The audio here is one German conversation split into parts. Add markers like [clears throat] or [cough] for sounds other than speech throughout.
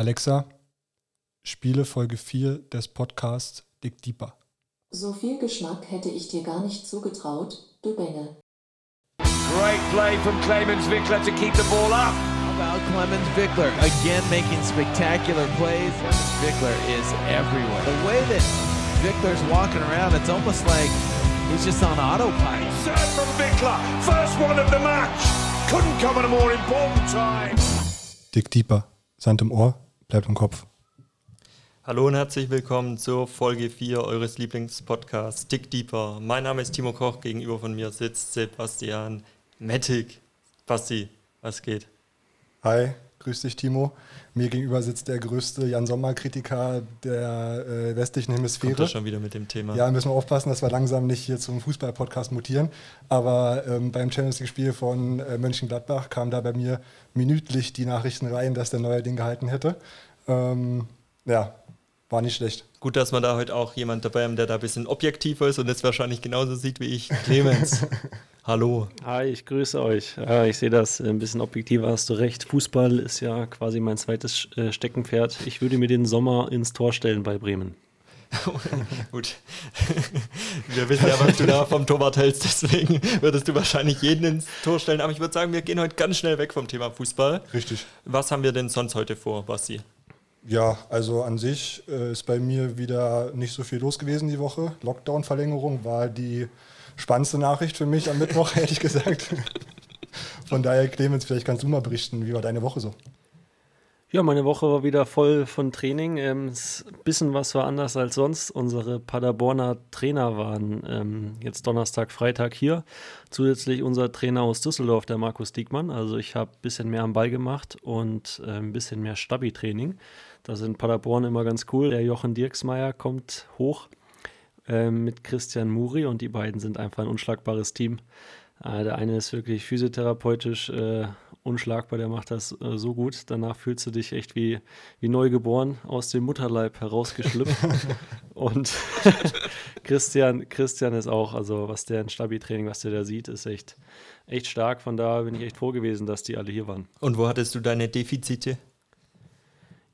Alexa, spiele Folge 4 des Podcasts Dick Deeper. So viel Geschmack hätte ich dir gar nicht zugetraut, du Bengel. Great play from Clemens Wickler to keep the ball up. How about Clemens Wickler again making spectacular plays? Wickler is everywhere. The way that Wickler's walking around, it's almost like he's just on autopilot. Serve from Wickler, first one of the match. Couldn't come at a more important time. Dick Deeper, Sand im Ohr, bleibt im Kopf. Hallo und herzlich willkommen zur Folge 4 eures Lieblingspodcasts Dick Deeper. Mein Name ist Timo Koch, gegenüber von mir sitzt Sebastian Mettig. Basti, was geht? Hi, grüß dich Timo. Mir gegenüber sitzt der größte Jan Sommer-Kritiker der äh, westlichen Hemisphäre. Kommt das schon wieder mit dem Thema? Ja, müssen wir aufpassen, dass wir langsam nicht hier zum Fußball-Podcast mutieren. Aber ähm, beim Champions League-Spiel von äh, Mönchengladbach kam da bei mir minütlich die Nachrichten rein, dass der neue Ding gehalten hätte. Ähm, ja, war nicht schlecht. Gut, dass wir da heute auch jemand dabei haben, der da ein bisschen objektiver ist und es wahrscheinlich genauso sieht wie ich. Clemens, [laughs] hallo. Hi, ich grüße euch. Ja, ich sehe das ein bisschen objektiver, hast du recht. Fußball ist ja quasi mein zweites äh, Steckenpferd. Ich würde mir den Sommer ins Tor stellen bei Bremen. [laughs] Gut. [laughs] Wir wissen ja, was du da vom Torwart hältst, deswegen würdest du wahrscheinlich jeden ins Tor stellen. Aber ich würde sagen, wir gehen heute ganz schnell weg vom Thema Fußball. Richtig. Was haben wir denn sonst heute vor, Basti? Ja, also an sich äh, ist bei mir wieder nicht so viel los gewesen die Woche. Lockdown-Verlängerung war die spannendste Nachricht für mich am Mittwoch, [laughs] ehrlich gesagt. Von daher, Clemens, vielleicht kannst du mal berichten, wie war deine Woche so? Ja, meine Woche war wieder voll von Training. Ähm, ein bisschen was war anders als sonst. Unsere Paderborner Trainer waren ähm, jetzt Donnerstag, Freitag hier. Zusätzlich unser Trainer aus Düsseldorf, der Markus Diekmann. Also ich habe ein bisschen mehr am Ball gemacht und äh, ein bisschen mehr Stabi-Training. Das sind Paderborn immer ganz cool. Der Jochen Dirksmeier kommt hoch äh, mit Christian Muri und die beiden sind einfach ein unschlagbares Team. Äh, der eine ist wirklich physiotherapeutisch äh, unschlagbar, der macht das äh, so gut. Danach fühlst du dich echt wie, wie neugeboren aus dem Mutterleib herausgeschlüpft. [laughs] und [laughs] Christian, Christian ist auch, also was der in Stabi-Training, was der da sieht, ist echt, echt stark. Von da bin ich echt froh gewesen, dass die alle hier waren. Und wo hattest du deine Defizite?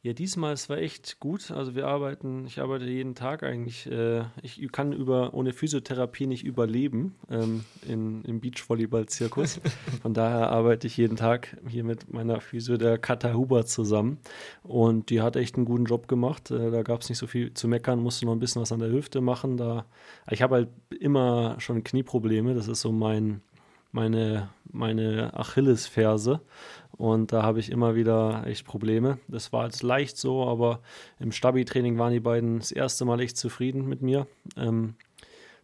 Ja, diesmal, es war echt gut. Also wir arbeiten, ich arbeite jeden Tag eigentlich. Äh, ich kann über ohne Physiotherapie nicht überleben ähm, in, im Beachvolleyball-Zirkus. [laughs] Von daher arbeite ich jeden Tag hier mit meiner Physio, der Katha Huber, zusammen. Und die hat echt einen guten Job gemacht. Äh, da gab es nicht so viel zu meckern, musste noch ein bisschen was an der Hüfte machen. Da, ich habe halt immer schon Knieprobleme. Das ist so mein, meine, meine Achillesferse. Und da habe ich immer wieder echt Probleme. Das war jetzt leicht so, aber im Stabi-Training waren die beiden das erste Mal echt zufrieden mit mir. Ähm,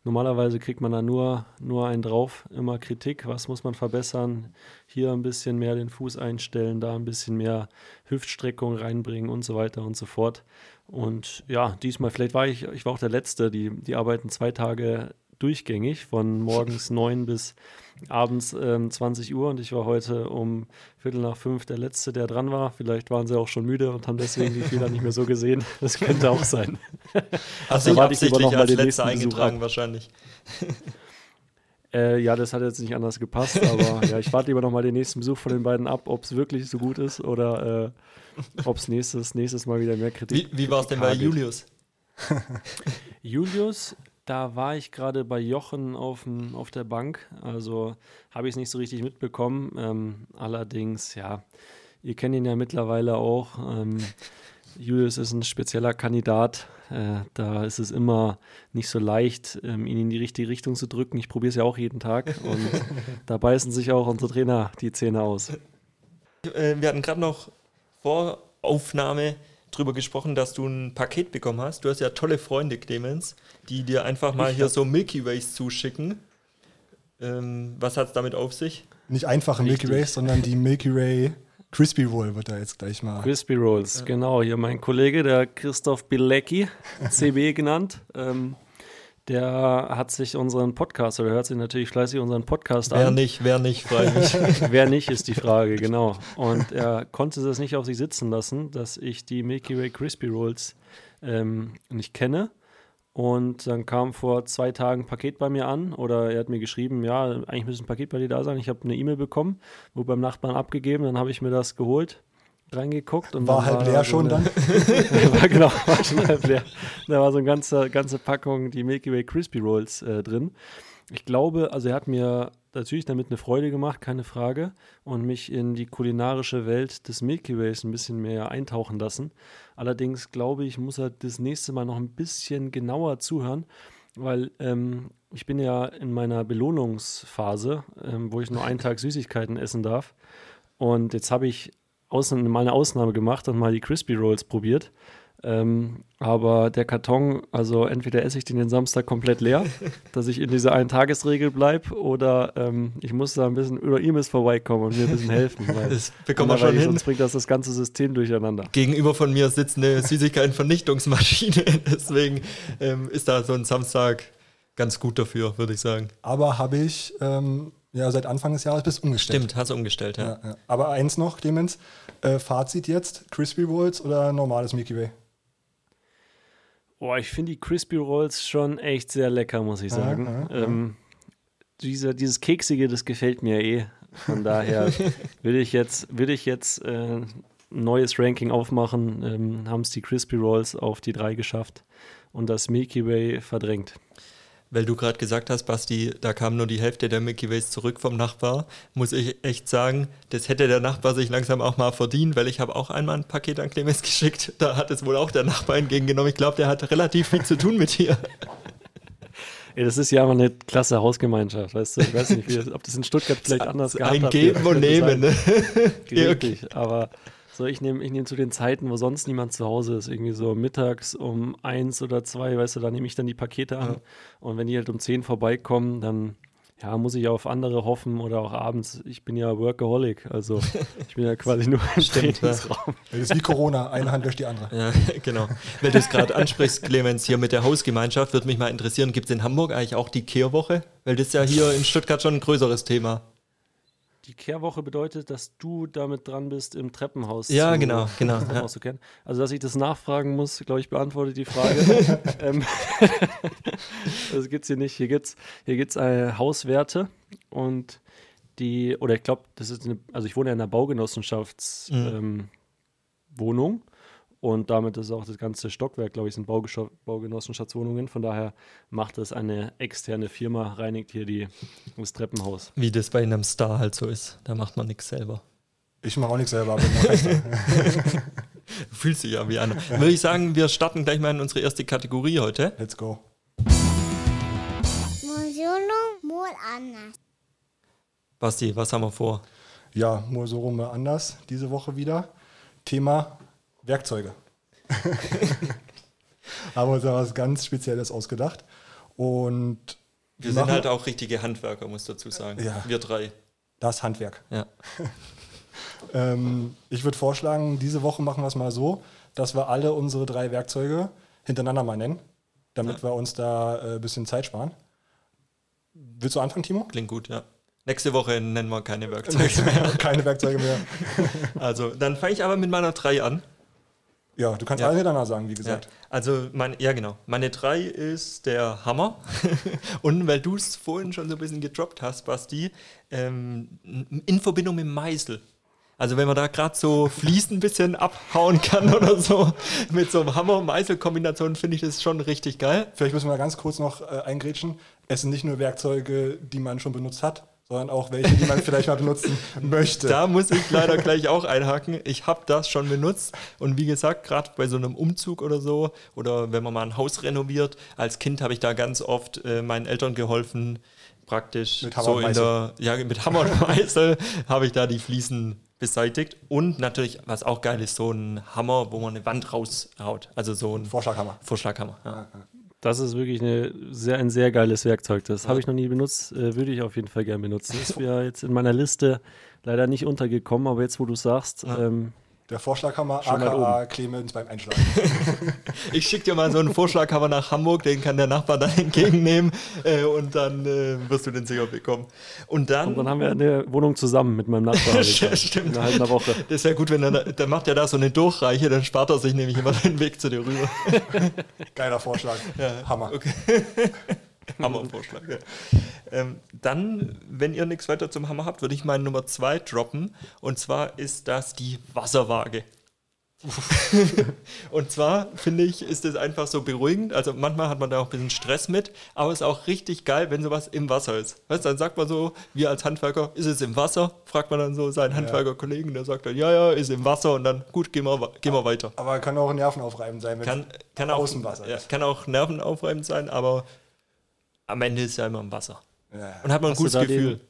normalerweise kriegt man da nur, nur einen drauf, immer Kritik. Was muss man verbessern? Hier ein bisschen mehr den Fuß einstellen, da ein bisschen mehr Hüftstreckung reinbringen und so weiter und so fort. Und ja, diesmal, vielleicht war ich, ich war auch der Letzte, die, die arbeiten zwei Tage durchgängig, von morgens [laughs] 9 bis abends ähm, 20 Uhr. Und ich war heute um Viertel nach fünf der Letzte, der dran war. Vielleicht waren sie auch schon müde und haben deswegen die Fehler nicht mehr so gesehen. [laughs] Das könnte auch sein. Hast du absichtlich als Letzter eingetragen wahrscheinlich. [laughs] Äh, ja, das hat jetzt nicht anders gepasst, aber [laughs] ja, ich warte lieber nochmal den nächsten Besuch von den beiden ab, ob es wirklich so gut ist oder äh, ob es nächstes, nächstes Mal wieder mehr Kritik Wie, wie war es denn bei Julius? Julius, da war ich gerade bei Jochen auf, auf der Bank, also habe ich es nicht so richtig mitbekommen. Ähm, allerdings, ja, ihr kennt ihn ja mittlerweile auch. Ähm, [laughs] Julius ist ein spezieller Kandidat. Äh, da ist es immer nicht so leicht, ähm, ihn in die richtige Richtung zu drücken. Ich probiere es ja auch jeden Tag und [laughs] da beißen sich auch unsere Trainer die Zähne aus. Äh, wir hatten gerade noch vor Aufnahme drüber gesprochen, dass du ein Paket bekommen hast. Du hast ja tolle Freunde, Clemens, die dir einfach mal ich hier so Milky Ways zuschicken. Ähm, was hat es damit auf sich? Nicht einfache Milky Ways, sondern die Milky Way Crispy Roll wird da jetzt gleich mal. Crispy Rolls, ja. genau. Hier mein Kollege, der Christoph Bilecki, [laughs] CB genannt. Ähm, der hat sich unseren Podcast, oder hört sich natürlich fleißig unseren Podcast wer an. Wer nicht, wer nicht, freilich. [laughs] wer nicht, ist die Frage, genau. Und er konnte es nicht auf sich sitzen lassen, dass ich die Milky Way Crispy Rolls ähm, nicht kenne. Und dann kam vor zwei Tagen ein Paket bei mir an oder er hat mir geschrieben, ja, eigentlich müsste ein Paket bei dir da sein. Ich habe eine E-Mail bekommen, wurde beim Nachbarn abgegeben, dann habe ich mir das geholt, reingeguckt. Und War halb da leer so schon eine- dann. [laughs] war genau, war schon halb leer. Da war so eine ganze, ganze Packung die Milky Way Crispy Rolls äh, drin. Ich glaube, also er hat mir natürlich damit eine Freude gemacht, keine Frage, und mich in die kulinarische Welt des Milky Ways ein bisschen mehr eintauchen lassen. Allerdings glaube ich, muss er das nächste Mal noch ein bisschen genauer zuhören, weil ähm, ich bin ja in meiner Belohnungsphase, ähm, wo ich nur einen Tag Süßigkeiten essen darf. Und jetzt habe ich außen, mal eine Ausnahme gemacht und mal die Crispy Rolls probiert. Ähm, aber der Karton, also entweder esse ich den den Samstag komplett leer, [laughs] dass ich in dieser Ein-Tagesregel bleibe, oder ähm, ich muss da ein bisschen über Imes vorbeikommen und mir ein bisschen [laughs] helfen. Weil Das bekommen wir schon hin. Sonst bringt das das ganze System durcheinander. Gegenüber von mir sitzt eine Süßigkeitenvernichtungsmaschine. [laughs] Deswegen ähm, ist da so ein Samstag ganz gut dafür, würde ich sagen. Aber habe ich ähm, ja seit Anfang des Jahres bis umgestellt. Stimmt, hast du umgestellt, ja. Ja, ja. Aber eins noch, Clemens. Äh, Fazit jetzt: Crispy Rolls oder normales Milky Way? Boah, ich finde die Crispy Rolls schon echt sehr lecker, muss ich sagen. ja, ja. Ähm, diese, dieses Keksige, das gefällt mir eh. Von daher [laughs] würde ich jetzt, würde ich jetzt äh, ein neues Ranking aufmachen. Ähm, Haben es die Crispy Rolls auf die drei geschafft und das Milky Way verdrängt. Weil du gerade gesagt hast, Basti, da kam nur die Hälfte der Milky Ways zurück vom Nachbar, muss ich echt sagen, das hätte der Nachbar sich langsam auch mal verdient, weil ich habe auch einmal ein Paket an Clemens [laughs] geschickt. Da hat es wohl auch der Nachbar entgegengenommen. Ich glaube, der hat relativ viel zu tun mit dir. [laughs] Ey, das ist ja immer eine klasse Hausgemeinschaft, weißt du? Ich weiß nicht, wie ob das in Stuttgart vielleicht anders Ein gehandhabt Geben und Nehmen. Ne? Richtig, [laughs] aber so, ich nehme ich nehm zu den Zeiten, wo sonst niemand zu Hause ist, irgendwie so mittags um eins oder zwei, weißt du, da nehme ich dann die Pakete an. Und wenn die halt um zehn vorbeikommen, dann ja, muss ich auf andere hoffen oder auch abends. Ich bin ja Workaholic, also [laughs] ich bin ja quasi nur im Stimmt, ja. Trainingsraum. Das ist wie Corona, eine Hand durch die andere. Ja, [laughs] genau. Weil du es gerade ansprichst, Clemens, hier mit der Hausgemeinschaft, würde mich mal interessieren, gibt es in Hamburg eigentlich auch die Kehrwoche? Weil das ist ja hier in Stuttgart schon ein größeres Thema. Die Kehrwoche bedeutet, dass du damit dran bist, im Treppenhaus Ja, zu, genau, [laughs] genau, im ja. Treppenhaus zu kennen. Also, dass ich das nachfragen muss, glaube ich, beantwortet die Frage. [laughs] ähm, [laughs] das gibt es hier nicht. Hier gibt es hier gibt's, äh, Hauswerte und die, oder ich glaube, das ist eine, also ich wohne ja in einer Baugenossenschaftswohnung ähm, Wohnung. Und damit ist auch das ganze Stockwerk, glaube ich, sind Baugescho- Baugenossenschaftswohnungen. Von daher macht es eine externe Firma, reinigt hier die, das Treppenhaus. Wie das bei einem Star halt so ist. Da macht man nichts selber. Ich mache auch nichts selber, aber mach ich dann. Du fühlst dich ja wie einer. Würde ich sagen, wir starten gleich mal in unsere erste Kategorie heute. Let's go. Basti, was haben wir vor? Ja, nur so rum anders diese Woche wieder. Thema Werkzeuge. [laughs] Haben wir uns da was ganz Spezielles ausgedacht. Und Wir sind halt auch richtige Handwerker, muss dazu sagen. Ja. Wir drei. das Handwerk. Ja. [laughs] Ähm, ich würde vorschlagen, diese Woche machen wir es mal so, dass wir alle unsere drei Werkzeuge hintereinander mal nennen, damit wir uns da äh, ein bisschen Zeit sparen. Willst du anfangen, Timo? Klingt gut, ja. Nächste Woche nennen wir keine [laughs] Werkzeuge. Keine Werkzeuge mehr. Also, dann fange ich aber mit meiner 3 an. Ja, du kannst Ja. alle hintereinander sagen, wie Ja. gesagt. Also, mein, ja, genau. Meine 3 ist der Hammer. [laughs] Und weil du es vorhin schon so ein bisschen gedroppt hast, Basti, ähm, in Verbindung mit Meißel. Also, wenn man da gerade so Fliesen ein bisschen abhauen kann [laughs] oder so, mit so einem Hammer-Meißel-Kombination, finde ich das schon richtig geil. Vielleicht müssen wir ganz kurz noch äh, eingrätschen. Es sind nicht nur Werkzeuge, die man schon benutzt hat, sondern auch welche, die man vielleicht mal benutzen [laughs] möchte. Da muss ich leider gleich auch einhaken. Ich habe das schon benutzt und wie gesagt, gerade bei so einem Umzug oder so oder wenn man mal ein Haus renoviert, als Kind habe ich da ganz oft äh, meinen Eltern geholfen, praktisch Mit Hammer so und in der ja mit Hammer und Meißel [laughs] habe ich da die Fliesen beseitigt und natürlich was auch geil ist, so ein Hammer, wo man eine Wand raushaut, also so ein Vorschlaghammer. Vorschlaghammer. Ja. Das ist wirklich eine sehr, ein sehr geiles Werkzeug. Das habe ich noch nie benutzt, äh, würde ich auf jeden Fall gerne benutzen. Ist [laughs] mir jetzt in meiner Liste leider nicht untergekommen, aber jetzt, wo du sagst, ähm, Der Vorschlaghammer, Schon aka Clemens beim Einschlagen. [laughs] Ich schicke dir mal so einen Vorschlaghammer nach Hamburg, den kann der Nachbar dann [laughs] entgegennehmen äh, und dann äh, wirst du den sicher bekommen. Und dann, und dann haben wir eine Wohnung zusammen mit meinem Nachbarn. [laughs] Ja, dann, stimmt. Innerhalb einer Woche. Das wäre gut, wenn er, dann macht er da so eine Durchreiche, dann spart er sich nämlich immer den Weg zu dir rüber. Geiler Vorschlag. Hammer. [laughs] Hammervorschlag. Ja. Ähm, dann, wenn ihr nichts weiter zum Hammer habt, würde ich meine Nummer zwei droppen. Und zwar ist das die Wasserwaage. [laughs] und zwar finde ich, ist es einfach so beruhigend. Also manchmal hat man da auch ein bisschen Stress mit, aber es ist auch richtig geil, wenn sowas im Wasser ist. Weißt du, dann sagt man so, wir als Handwerker, ist es im Wasser? Fragt man dann so seinen Handwerkerkollegen, der sagt dann, ja, ja, ist im Wasser und dann, gut, gehen wir, gehen wir weiter. Aber kann auch nervenaufreibend sein, wenn Kann, kann, auch, Außenwasser ja, ist. kann auch nervenaufreibend sein, aber am Ende ist ja immer im Wasser. Ja. Und hat man ein Hast du gutes da den- Gefühl.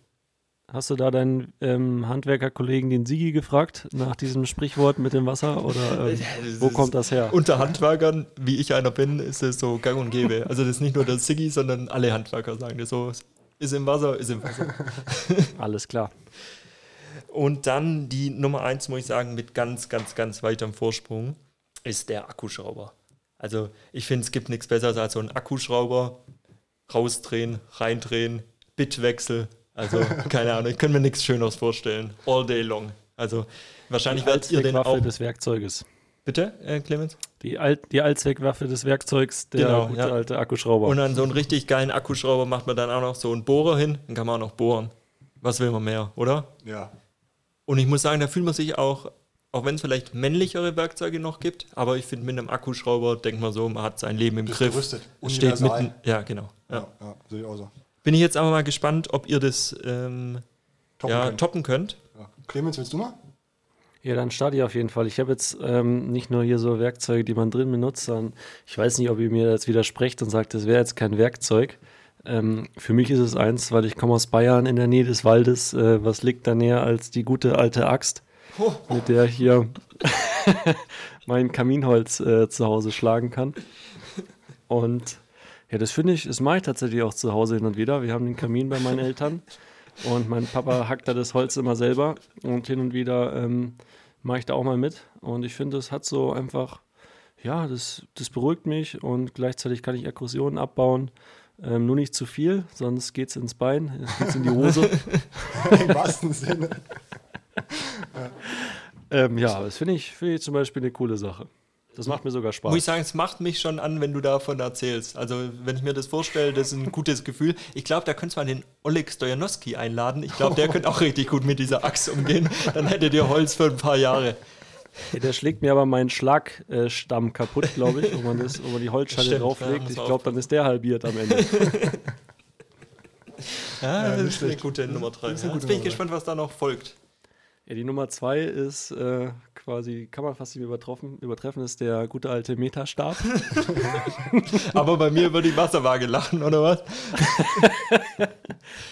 Hast du da deinen ähm, Handwerkerkollegen, den Sigi, gefragt nach diesem Sprichwort mit dem Wasser? Oder [laughs] ähm, wo kommt das her? Unter Handwerkern, wie ich einer bin, ist es so gang und gäbe. Also das ist nicht nur der Siggi, sondern alle Handwerker sagen das so. Ist im Wasser, ist im Wasser. [laughs] Alles klar. Und dann die Nummer eins, muss ich sagen, mit ganz, ganz, ganz weitem Vorsprung, ist der Akkuschrauber. Also ich finde, es gibt nichts Besseres als so ein Akkuschrauber. Rausdrehen, reindrehen, Bitwechsel. Also [laughs] keine Ahnung, ich kann mir nichts Schöneres vorstellen. All day long. Also wahrscheinlich werdet ihr den Allzweckwaffe auch... des Werkzeuges. Bitte, äh, Clemens? Die, Al die Allzweckwaffe des Werkzeugs, der Genau, gute ja. alte Akkuschrauber. Und an so einen richtig geilen Akkuschrauber macht man dann auch noch so einen Bohrer hin, dann kann man auch noch bohren. Was will man mehr, oder? ja. Und ich muss sagen, da fühlt man sich auch, auch wenn es vielleicht männlichere Werkzeuge noch gibt, aber ich finde, mit einem Akkuschrauber denkt man so, man hat sein Leben im Bist Griff. gerüstet. Steht mitten. Ja, genau. Ja. Ja, ja, sehe ich auch so. Bin ich jetzt aber mal gespannt, ob ihr das ähm, Toppen ja, können. toppen könnt. Ja. Clemens, willst du mal? Ja, dann starte ich auf jeden Fall. Ich habe jetzt ähm, nicht nur hier so Werkzeuge, die man drin benutzt, sondern ich weiß nicht, ob ihr mir jetzt widersprecht und sagt, das wäre jetzt kein Werkzeug. Ähm, für mich ist es eins, weil ich komme aus Bayern in der Nähe des Waldes. Äh, was liegt da näher als die gute alte Axt, mit der ich hier [laughs] mein Kaminholz äh, zu Hause schlagen kann. Und ja, das finde ich, das mache ich tatsächlich auch zu Hause hin und wieder. Wir haben den Kamin bei meinen Eltern und mein Papa hackt da das Holz immer selber und hin und wieder ähm, mache ich da auch mal mit. Und ich finde, das hat so einfach, ja, das, das beruhigt mich und gleichzeitig kann ich Aggressionen abbauen. Ähm, nur nicht zu viel, sonst geht es ins Bein, es geht in die Hose. [laughs] Im wahrsten Sinne. [laughs] ähm, ja, das finde ich, finde ich zum Beispiel eine coole Sache. Das macht mir sogar Spaß. Muss ich sagen, es macht mich schon an, wenn du davon erzählst. Also, wenn ich mir das vorstelle, das ist ein gutes Gefühl. Ich glaube, da könntest du mal den Oleg Stojanowski einladen. Ich glaube, der könnte auch richtig gut mit dieser Axt umgehen. Dann hättet ihr Holz für ein paar Jahre. Ja, der schlägt mir aber meinen Schlagstamm kaputt, glaube ich, wo man, das, wo man die Holzschale Stimmt, ja, drauflegt. ich glaube, dann ist der halbiert am Ende. [laughs] Ja, das nicht ist eine gute Nummer drei. Das ist eine Ja, gute Jetzt bin ich gespannt, was da noch folgt. Ja, die Nummer zwei ist äh, quasi, kann man fast nicht übertreffen, übertreffen, ist der gute alte Metastab. [laughs] Aber bei mir über die Wasserwaage lachen, oder was? [laughs]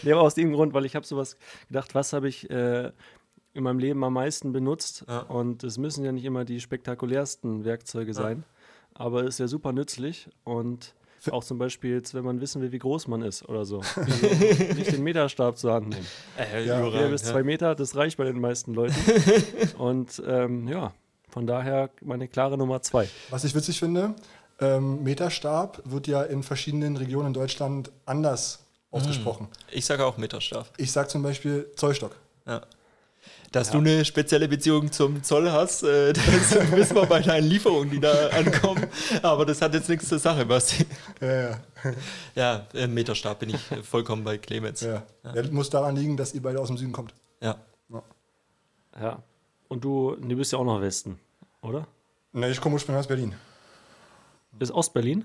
Nee, aber aus dem Grund, weil ich habe sowas gedacht, was habe ich äh, in meinem Leben am meisten benutzt? Ja. Und es müssen ja nicht immer die spektakulärsten Werkzeuge sein, aber ist ja super nützlich und [laughs] auch zum Beispiel jetzt, wenn man wissen will, wie groß man ist oder so. Wieso [laughs] nicht den Meterstab zur Hand nehmen. Äh, Ja, Vier bis zwei Meter, das reicht bei den meisten Leuten. [laughs] und ähm, ja, von daher meine klare Nummer zwei. Was ich witzig finde, ähm, Meterstab wird ja in verschiedenen Regionen in Deutschland anders ausgesprochen. Ich sage auch Meterstab. Ich sage zum Beispiel Zollstock. Ja. Dass du eine spezielle Beziehung zum Zoll hast, äh, [laughs] das wissen wir bei deinen Lieferungen, die da [laughs] ankommen. Aber das hat jetzt nichts zur Sache, Basti. Ja, ja. Ja, äh, Meterstab bin ich vollkommen bei Clemens. ja. ja. muss daran liegen, dass ihr beide aus dem Süden kommt. Ja. Ja. Und du, du bist ja auch noch Westen, oder? Ne, ich komme ursprünglich aus Berlin. Ist Ostberlin?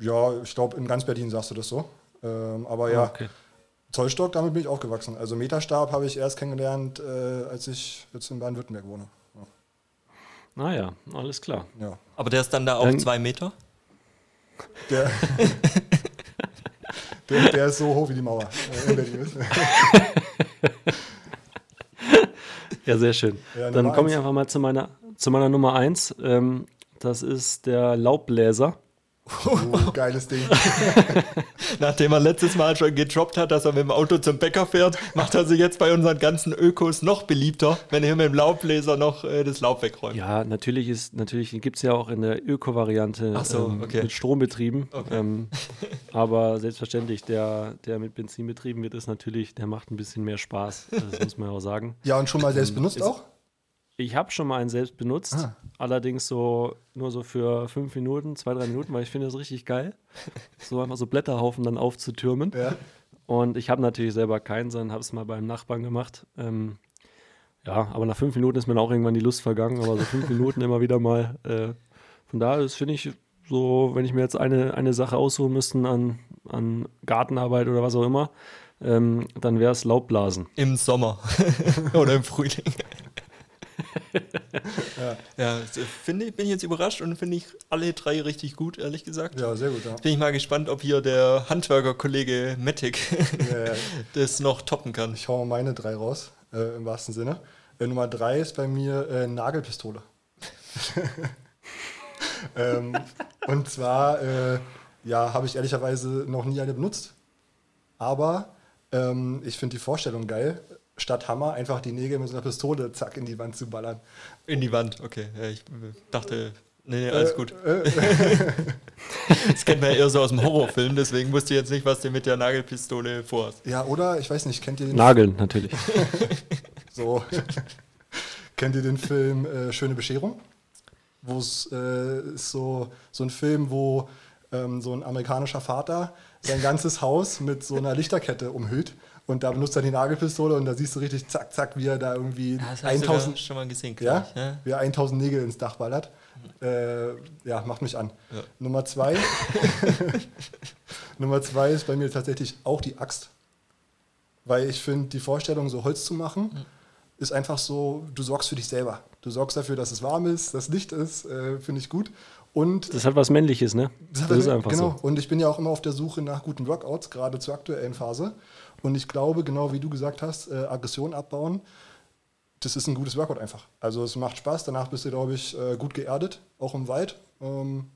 Ja, ich glaube, in ganz Berlin sagst du das so. Ähm, aber ja, Okay. Zollstock, damit bin ich aufgewachsen. Also Meterstab habe ich erst kennengelernt, äh, als ich jetzt in Baden-Württemberg wohne. Naja, alles klar. Ja. Aber der ist dann da auch Dann- zwei Meter? Der, [laughs] der, der ist so hoch wie die Mauer äh, in Berlin. Ja, sehr schön. Ja, Dann komme ich einfach mal zu meiner, zu meiner Nummer eins. Ähm, das ist der Laubbläser. Oh, [laughs] geiles Ding. [laughs] Nachdem er letztes Mal schon gedroppt hat, dass er mit dem Auto zum Bäcker fährt, macht er sich jetzt bei unseren ganzen Ökos noch beliebter, wenn er hier mit dem Laubbläser noch äh, das Laub wegräumt. Ja, natürlich ist, natürlich gibt es ja auch in der Öko-Variante so, ähm, okay. mit Strom betrieben. Okay. Ähm, [laughs] aber selbstverständlich, der, der mit Benzin betrieben wird, ist natürlich, der macht ein bisschen mehr Spaß. Das muss man auch sagen. Ja, und schon mal selbst benutzt ist- auch? Ich habe schon mal einen selbst benutzt, Ah. allerdings so nur so für fünf Minuten, zwei, drei Minuten, weil ich finde das richtig geil, so einfach so Blätterhaufen dann aufzutürmen. Ja. Und ich habe natürlich selber keinen, sondern habe es mal beim Nachbarn gemacht. Ähm, ja, aber nach fünf Minuten ist mir dann auch irgendwann die Lust vergangen, aber so fünf Minuten immer wieder mal. Äh, von daher, das finde ich so, wenn ich mir jetzt eine, eine Sache aussuchen müsste an, an Gartenarbeit oder was auch immer, ähm, dann wäre es Laubblasen. Im Sommer [laughs] oder im Frühling. [laughs] ja, so finde bin ich jetzt überrascht und finde ich alle drei richtig gut, ehrlich gesagt. Ja, sehr gut, ja. Bin ich mal gespannt, ob hier der Handwerker-Kollege Matic Ja, ja. [laughs] das noch toppen kann. Ich hau mal meine drei raus, äh, im wahrsten Sinne. Äh, Nummer drei ist bei mir äh, Nagelpistole. [laughs] ähm, und zwar, äh, ja, habe ich ehrlicherweise noch nie eine benutzt. Aber ähm, ich finde die Vorstellung geil, statt Hammer einfach die Nägel mit so einer Pistole zack in die Wand zu ballern. In die Wand, okay. Ja, ich dachte, nee, nee, alles gut. Äh, [laughs] Das kennt man ja eher so aus dem Horrorfilm, deswegen wusste ich jetzt nicht, was du mit der Nagelpistole vorhast. ja, oder, ich weiß nicht, kennt ihr den Nageln natürlich. [laughs] So. [laughs] Kennt ihr den Film äh, Schöne Bescherung? Wo es äh, ist so, so ein Film, wo ähm, so ein amerikanischer Vater sein ganzes Haus mit so einer Lichterkette umhüllt und da benutzt er die Nagelpistole und da siehst du richtig zack, zack, wie er da irgendwie sogar 1000, schon mal gesehen, ja, ich, ja? wie er 1000 Nägel ins Dach ballert. Äh, ja, macht mich an. Nummer zwei. [laughs] [laughs] Nummer zwei ist bei mir tatsächlich auch die Axt. Weil ich finde, die Vorstellung, so Holz zu machen, ist einfach so, du sorgst für dich selber. Du sorgst dafür, dass es warm ist, dass Licht ist, äh, finde ich gut. Und Das hat was Männliches, ne? Das, ist einfach genau. so. Und ich bin ja auch immer auf der Suche nach guten Workouts, gerade zur aktuellen Phase. Und ich glaube, genau wie du gesagt hast, äh, Aggression abbauen, das ist ein gutes Workout einfach. Also es macht Spaß, danach bist du, glaube ich, äh, gut geerdet, auch im Wald. Ähm,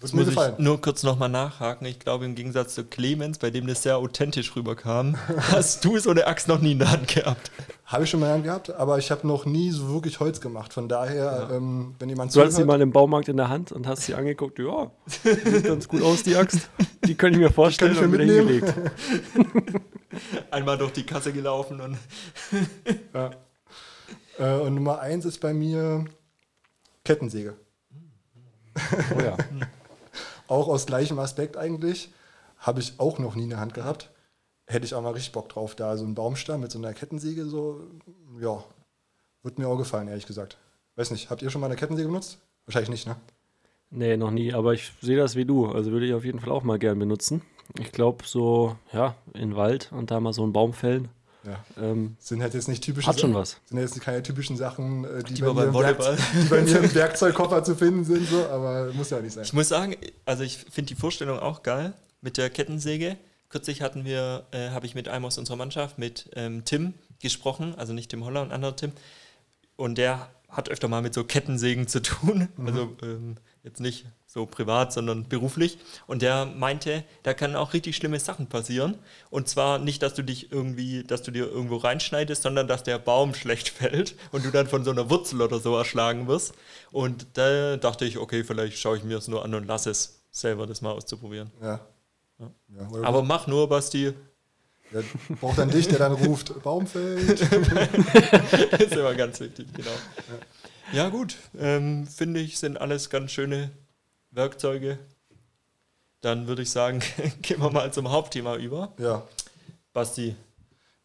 mir Muss gefallen. ich nur kurz nochmal nachhaken. Ich glaube, im Gegensatz zu Clemens, bei dem das sehr authentisch rüberkam, [laughs] hast du so eine Axt noch nie in der Hand gehabt. Habe ich schon mal in der Hand gehabt, aber ich habe noch nie so wirklich Holz gemacht. Von daher, ähm, wenn jemand Du hattest sie mal im Baumarkt in der Hand und hast sie angeguckt, ja, sieht ganz gut aus, die Axt. Die kann ich mir vorstellen ich mir und wieder mitnehmen. hingelegt. [laughs] Einmal durch die Kasse gelaufen und [laughs] Ja. Äh, und Nummer eins ist bei mir Kettensäge. Oh ja. Auch aus gleichem Aspekt eigentlich. Habe ich auch noch nie in der Hand gehabt. Hätte ich auch mal richtig Bock drauf. Da so ein Baumstamm mit so einer Kettensäge, so, ja, wird mir auch gefallen, ehrlich gesagt. Weiß nicht, habt ihr schon mal eine Kettensäge benutzt? Wahrscheinlich nicht, ne? Nee, noch nie, aber ich sehe das wie du. Also würde ich auf jeden Fall auch mal gern benutzen. Ich glaube, so, ja, in den Wald und da mal so einen Baum fällen. Ja. Ähm, Sind halt jetzt nicht typische Hat schon Sachen- was. Sind jetzt keine typischen Sachen, äh, die, Die bei Volleyball- Werkzeug- [laughs] die bei mir im [laughs] Werkzeugkoffer zu finden sind, so, aber muss ja nicht sein. Ich muss sagen, also ich finde die Vorstellung auch geil mit der Kettensäge. Kürzlich hatten wir, äh, habe ich mit einem aus unserer Mannschaft, mit ähm, Tim gesprochen, also nicht Tim Holler, ein anderer Tim. Und der hat öfter mal mit so Kettensägen zu tun. Also ähm, jetzt nicht so privat, sondern beruflich. Und der meinte, da kann auch richtig schlimme Sachen passieren. Und zwar nicht, dass du dich irgendwie, dass du dir irgendwo reinschneidest, sondern dass der Baum [laughs] schlecht fällt und du dann von so einer Wurzel oder so erschlagen wirst. Und da dachte ich, okay, vielleicht schaue ich mir es nur an und lasse es selber, das mal auszuprobieren. Ja. Ja, oder Aber mach nur, Basti. der braucht dann dich, der dann ruft, [laughs] Baumfeld. Das [laughs] ist immer ganz wichtig, genau. Ja, gut. Ähm, Finde ich, sind alles ganz schöne Werkzeuge. Dann würde ich sagen, [laughs] gehen wir mal zum Hauptthema über. Ja. Basti,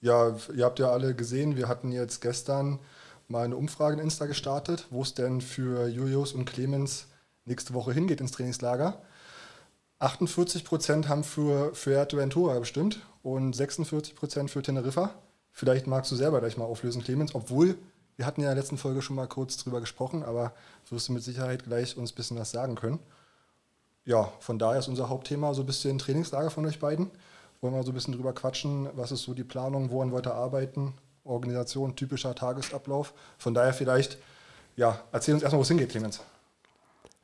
Ja, ihr habt ja alle gesehen, wir hatten jetzt gestern mal eine Umfrage in Insta gestartet, wo es denn für Julius und Clemens nächste Woche hingeht ins Trainingslager. 48 Prozent haben für Fuerteventura bestimmt und 46 Prozent für Teneriffa. Vielleicht magst du selber gleich mal auflösen, Clemens, obwohl wir hatten ja in der letzten Folge schon mal kurz drüber gesprochen, aber wirst du mit Sicherheit gleich uns ein bisschen was sagen können. Ja, von daher ist unser Hauptthema so ein bisschen Trainingslager von euch beiden. Wollen wir so ein bisschen drüber quatschen, was ist so die Planung, woran wollt ihr arbeiten, Organisation, typischer Tagesablauf. Von daher vielleicht, ja, erzähl uns erstmal, wo es hingeht, Clemens.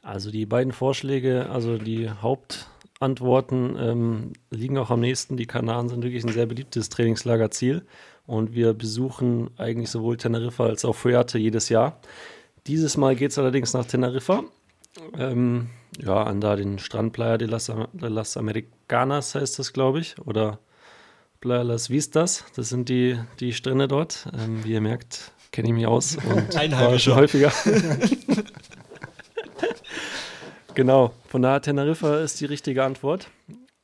Also die beiden Vorschläge, also die Hauptantworten ähm, liegen auch am nächsten. Die Kanaren sind wirklich ein sehr beliebtes Trainingslagerziel und wir besuchen eigentlich sowohl Teneriffa als auch Fuerte jedes Jahr. Dieses Mal geht es allerdings nach Teneriffa. Ähm, ja, an da den Strand Playa de las, de las Americanas heißt das, glaube ich, oder Playa Las Vistas. Das sind die, die Strände dort. Ähm, wie ihr merkt, kenne ich mich aus und [laughs] war schon häufiger. [laughs] genau, von daher Teneriffa ist die richtige Antwort.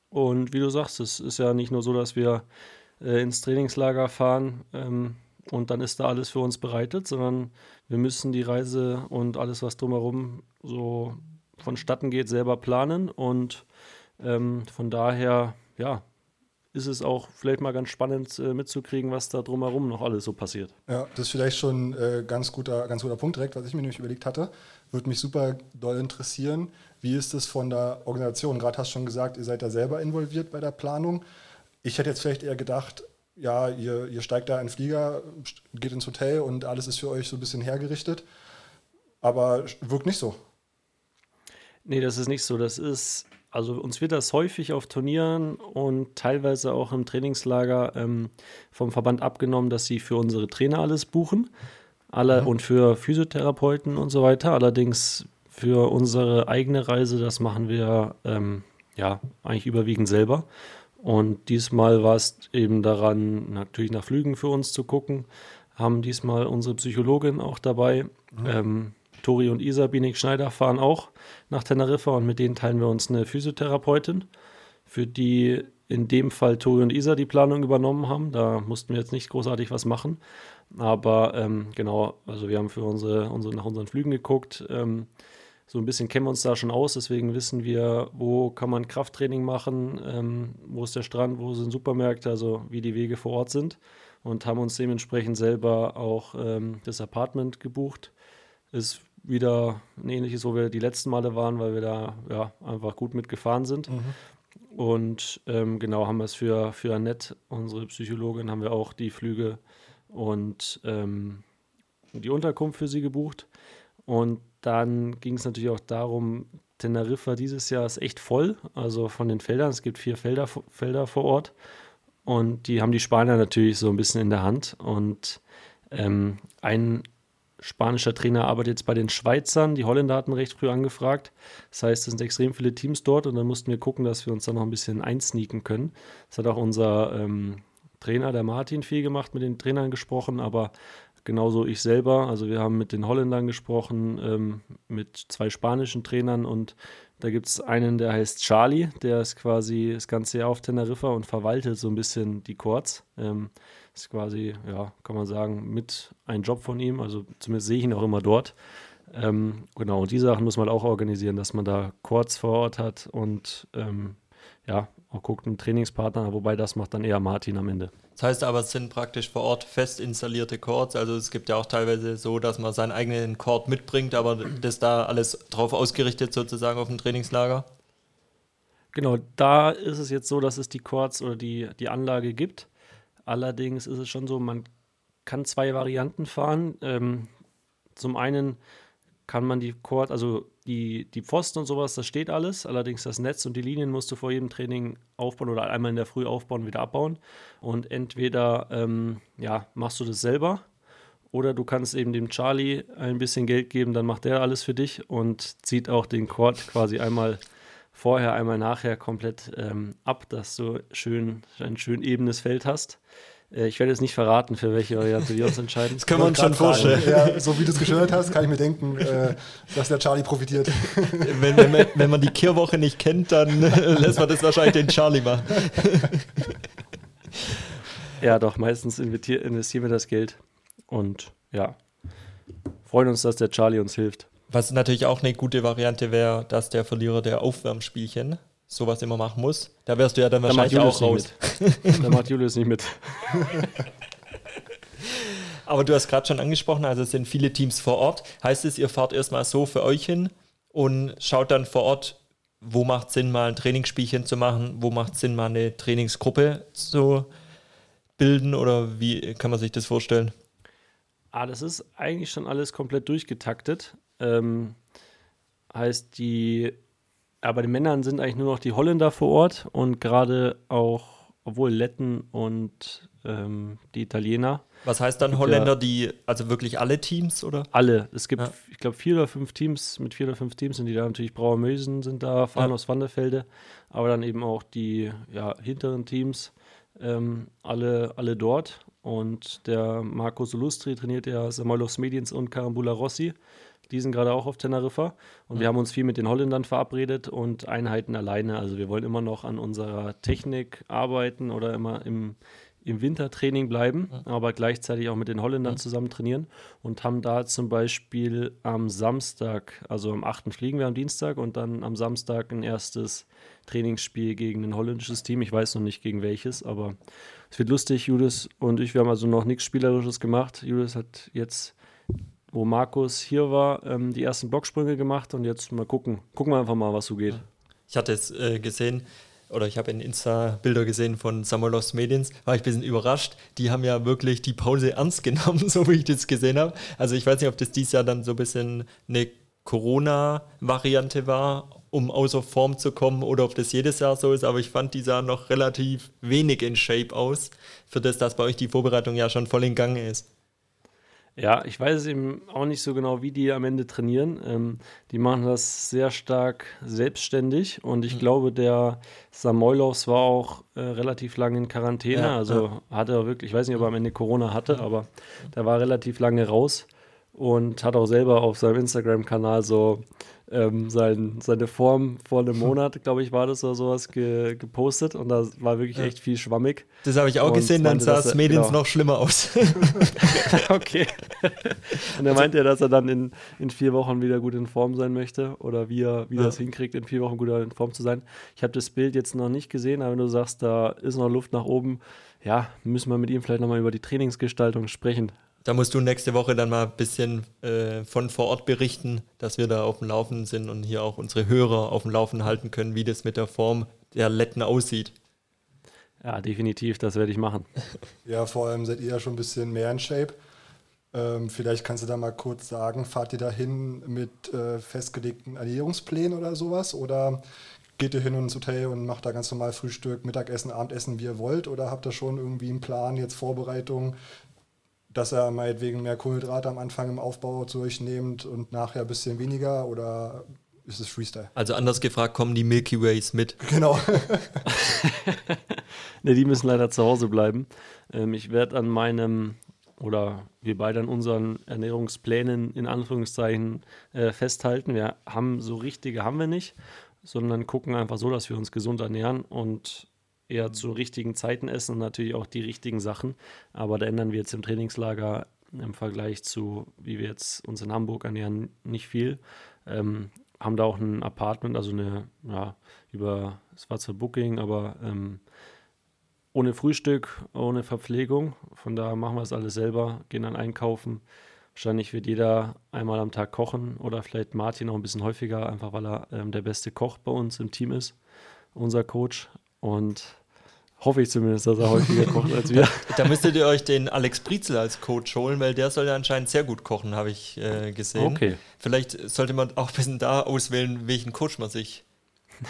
Und wie du sagst, es ist ja nicht nur so, dass wir äh, ins Trainingslager fahren ähm, und dann ist da alles für uns bereitet, sondern wir müssen die Reise und alles, was drumherum so vonstatten geht, selber planen. Und ähm, von daher, ja, ist es auch vielleicht mal ganz spannend äh, mitzukriegen, was da drumherum noch alles so passiert. Ja, das ist vielleicht schon äh, ganz guter, ganz guter Punkt direkt, was ich mir nämlich überlegt hatte. Würde mich super doll interessieren. Wie ist es von der Organisation? Gerade hast du schon gesagt, ihr seid da selber involviert bei der Planung. Ich hätte jetzt vielleicht eher gedacht, ja, ihr, ihr steigt da in den Flieger, geht ins Hotel und alles ist für euch so ein bisschen hergerichtet. Aber wirkt nicht so. Nee, das ist nicht so. Das ist, also uns wird das häufig auf Turnieren und teilweise auch im Trainingslager ähm, vom Verband abgenommen, dass sie für unsere Trainer alles buchen. Alle und für Physiotherapeuten und so weiter. Allerdings für unsere eigene Reise, das machen wir ähm, ja eigentlich überwiegend selber. Und diesmal war es eben daran, natürlich nach Flügen für uns zu gucken. Haben diesmal unsere Psychologin auch dabei. Ähm, Tori und Isa Binig Schneider fahren auch nach Teneriffa und mit denen teilen wir uns eine Physiotherapeutin, für die in dem Fall Tori und Isa die Planung übernommen haben. Da mussten wir jetzt nicht großartig was machen. Aber ähm, genau, also wir haben für unsere, unsere nach unseren Flügen geguckt. Ähm, so ein bisschen kennen wir uns da schon aus, deswegen wissen wir, wo kann man Krafttraining machen, ähm, wo ist der Strand, wo sind Supermärkte, also wie die Wege vor Ort sind und haben uns dementsprechend selber auch ähm, das Apartment gebucht. Ist wieder ein ähnliches, wo wir die letzten Male waren, weil wir da ja, einfach gut mitgefahren sind. Und ähm, genau haben wir es für, für Annette, unsere Psychologin, haben wir auch die Flüge und ähm, die Unterkunft für sie gebucht. Und dann ging es natürlich auch darum, Teneriffa dieses Jahr ist echt voll, also von den Feldern. Es gibt vier Felder, Felder vor Ort und die haben die Spanier natürlich so ein bisschen in der Hand. Und ähm, ein spanischer Trainer arbeitet jetzt bei den Schweizern. Die Holländer hatten recht früh angefragt. Das heißt, es sind extrem viele Teams dort und dann mussten wir gucken, dass wir uns da noch ein bisschen einsneaken können. Das hat auch unser ähm, Trainer, der Martin, viel gemacht, mit den Trainern gesprochen, aber genauso ich selber. Also wir haben mit den Holländern gesprochen, ähm, mit zwei spanischen Trainern und da gibt es einen, der heißt Charlie, der ist quasi das ganze Jahr auf Teneriffa und verwaltet so ein bisschen die Courts. Ähm, ist quasi, ja, kann man sagen, mit ein Job von ihm. Also zumindest sehe ich ihn auch immer dort. Ähm, genau, und die Sachen muss man auch organisieren, dass man da Courts vor Ort hat und ähm, ja, auch guckt einen Trainingspartner, wobei das macht dann eher Martin am Ende. Das heißt aber, es sind praktisch vor Ort fest installierte Chords. Also es gibt ja auch teilweise so, dass man seinen eigenen Chord mitbringt, aber das da alles drauf ausgerichtet sozusagen auf dem Trainingslager. Genau, da ist es jetzt so, dass es die Chords oder die, die Anlage gibt. Allerdings ist es schon so, man kann zwei Varianten fahren. Ähm, zum einen kann man die Chord, also die, die Pfosten und sowas, das steht alles. Allerdings das Netz und die Linien musst du vor jedem Training aufbauen oder einmal in der Früh aufbauen, wieder abbauen. Und entweder ähm, ja, machst du das selber oder du kannst eben dem Charlie ein bisschen Geld geben, dann macht der alles für dich und zieht auch den Chord quasi einmal vorher, einmal nachher komplett ähm, ab, dass du schön, ein schön ebenes Feld hast. Äh, ich werde jetzt nicht verraten, für welche Variante wir uns entscheiden. [laughs] Das können wir uns schon vorstellen. Ja, so wie du es geschildert hast, kann ich mir denken, äh, dass der Charlie profitiert. Wenn, wenn, man, wenn man die Kehrwoche nicht kennt, dann lässt man das wahrscheinlich den Charlie machen. Ja, doch, meistens investier- investieren wir das Geld und ja, freuen uns, dass der Charlie uns hilft. Was natürlich auch eine gute Variante wäre, dass der Verlierer der Aufwärmspielchen sowas immer machen muss. Da wärst du ja dann Da wahrscheinlich auch raus. Da macht Julius nicht mit. [laughs] Aber du hast gerade schon angesprochen, also es sind viele Teams vor Ort. Heißt es, ihr fahrt erstmal so für euch hin und schaut dann vor Ort, wo macht Sinn, mal ein Trainingsspielchen zu machen, wo macht Sinn, mal eine Trainingsgruppe zu bilden oder wie kann man sich das vorstellen? Ah, das ist eigentlich schon alles komplett durchgetaktet. Ähm, heißt, die, ja, bei den Männern sind eigentlich nur noch die Holländer vor Ort und gerade auch, obwohl Letten und ähm, die Italiener, Was heißt dann Holländer, ja- die, also wirklich alle Teams oder? alle. Es gibt, Ja. ich glaube, vier oder fünf Teams, mit vier oder fünf Teams sind die da natürlich Brauer Mösen sind da, fahren aus Wanderfelde, aber dann eben auch die ja, hinteren Teams. ähm, alle, alle dort. Und der Marco Solustri trainiert ja Samoilos Mediens und Carambula Rossi. Die sind gerade auch auf Teneriffa. Und wir haben uns viel mit den Holländern verabredet und Einheiten alleine. Also wir wollen immer noch an unserer Technik arbeiten oder immer im, im Wintertraining bleiben, aber gleichzeitig auch mit den Holländern zusammen trainieren und haben da zum Beispiel am Samstag, also am 8. fliegen wir am Dienstag und dann am Samstag ein erstes Trainingsspiel gegen ein holländisches Team. Ich weiß noch nicht gegen welches, aber es wird lustig. Julius und ich, wir haben also noch nichts Spielerisches gemacht. Julius hat jetzt, wo Markus hier war, ähm, die ersten Blocksprünge gemacht und jetzt mal gucken. Gucken wir einfach mal, was so geht. Ich hatte es äh, gesehen, oder ich habe in Insta Bilder gesehen von Samolos Mediens, war ich ein bisschen überrascht. Die haben ja wirklich die Pause ernst [laughs] genommen, so wie ich das gesehen habe. Also ich weiß nicht, ob das dieses Jahr dann so ein bisschen eine Corona-Variante war, um außer Form zu kommen, oder ob das jedes Jahr so ist, aber ich fand, die sahen noch relativ wenig in Shape aus, für das, dass bei euch die Vorbereitung ja schon voll in Gang ist. Ja, ich weiß eben auch nicht so genau, wie die am Ende trainieren. Ähm, die machen das sehr stark selbstständig und ich glaube, der Samoilovs war auch äh, relativ lange in Quarantäne. Ja, also hatte er wirklich, ich weiß nicht, ob er am Ende Corona hatte, aber der war relativ lange raus und hat auch selber auf seinem Instagram-Kanal so ähm, sein, seine Form vor einem Monat, glaube ich, war das oder sowas ge gepostet und da war wirklich echt viel schwammig. Das habe ich auch Und gesehen, dann sah es Mediens genau. noch schlimmer aus. [laughs] okay. [laughs] Und er meinte ja, dass er dann in, in vier Wochen wieder gut in Form sein möchte oder wie er, wie Ja. das hinkriegt, in vier Wochen gut in Form zu sein. Ich habe das Bild jetzt noch nicht gesehen, aber wenn du sagst, da ist noch Luft nach oben, ja, müssen wir mit ihm vielleicht nochmal über die Trainingsgestaltung sprechen. Da musst du nächste Woche dann mal ein bisschen äh, von vor Ort berichten, dass wir da auf dem Laufenden sind und hier auch unsere Hörer auf dem Laufenden halten können, wie das mit der Form der Letten aussieht. Ja, definitiv, das werde ich machen. [laughs] Ja, vor allem seid ihr ja schon ein bisschen mehr in Shape. Ähm, vielleicht kannst du da mal kurz sagen, fahrt ihr da hin mit äh, festgelegten Ernährungsplänen oder sowas? Oder geht ihr hin ins Hotel und macht da ganz normal Frühstück, Mittagessen, Abendessen, wie ihr wollt? Oder habt ihr schon irgendwie einen Plan, jetzt Vorbereitung, dass er meinetwegen mehr Kohlenhydrate am Anfang im Aufbau zu euch nehmt und nachher ein bisschen weniger? Oder ist es Freestyle? Also anders gefragt, kommen die Milky Ways mit? Genau. [laughs] Ne, die müssen leider zu Hause bleiben. Ähm, ich werde an meinem oder wir beide an unseren Ernährungsplänen in Anführungszeichen äh, festhalten. Wir haben so richtige haben wir nicht, sondern gucken einfach so, dass wir uns gesund ernähren und eher zu richtigen Zeiten essen und natürlich auch die richtigen Sachen. Aber da ändern wir jetzt im Trainingslager im Vergleich zu, wie wir jetzt uns in Hamburg ernähren, nicht viel. Ähm, haben da auch ein Apartment, also eine, ja, über, es war zwar Booking, aber ähm, ohne Frühstück, ohne Verpflegung. Von daher machen wir es alles selber, gehen dann einkaufen. Wahrscheinlich wird jeder einmal am Tag kochen oder vielleicht Martin auch ein bisschen häufiger, einfach weil er ähm, der beste Koch bei uns im Team ist, unser Coach. Und hoffe ich zumindest, dass er häufiger [laughs] kocht als wir. Da müsstet ihr euch den Alex Brizel als Coach holen, weil der soll ja anscheinend sehr gut kochen, habe ich äh, gesehen. Okay. Vielleicht sollte man auch ein bisschen da auswählen, welchen Coach man sich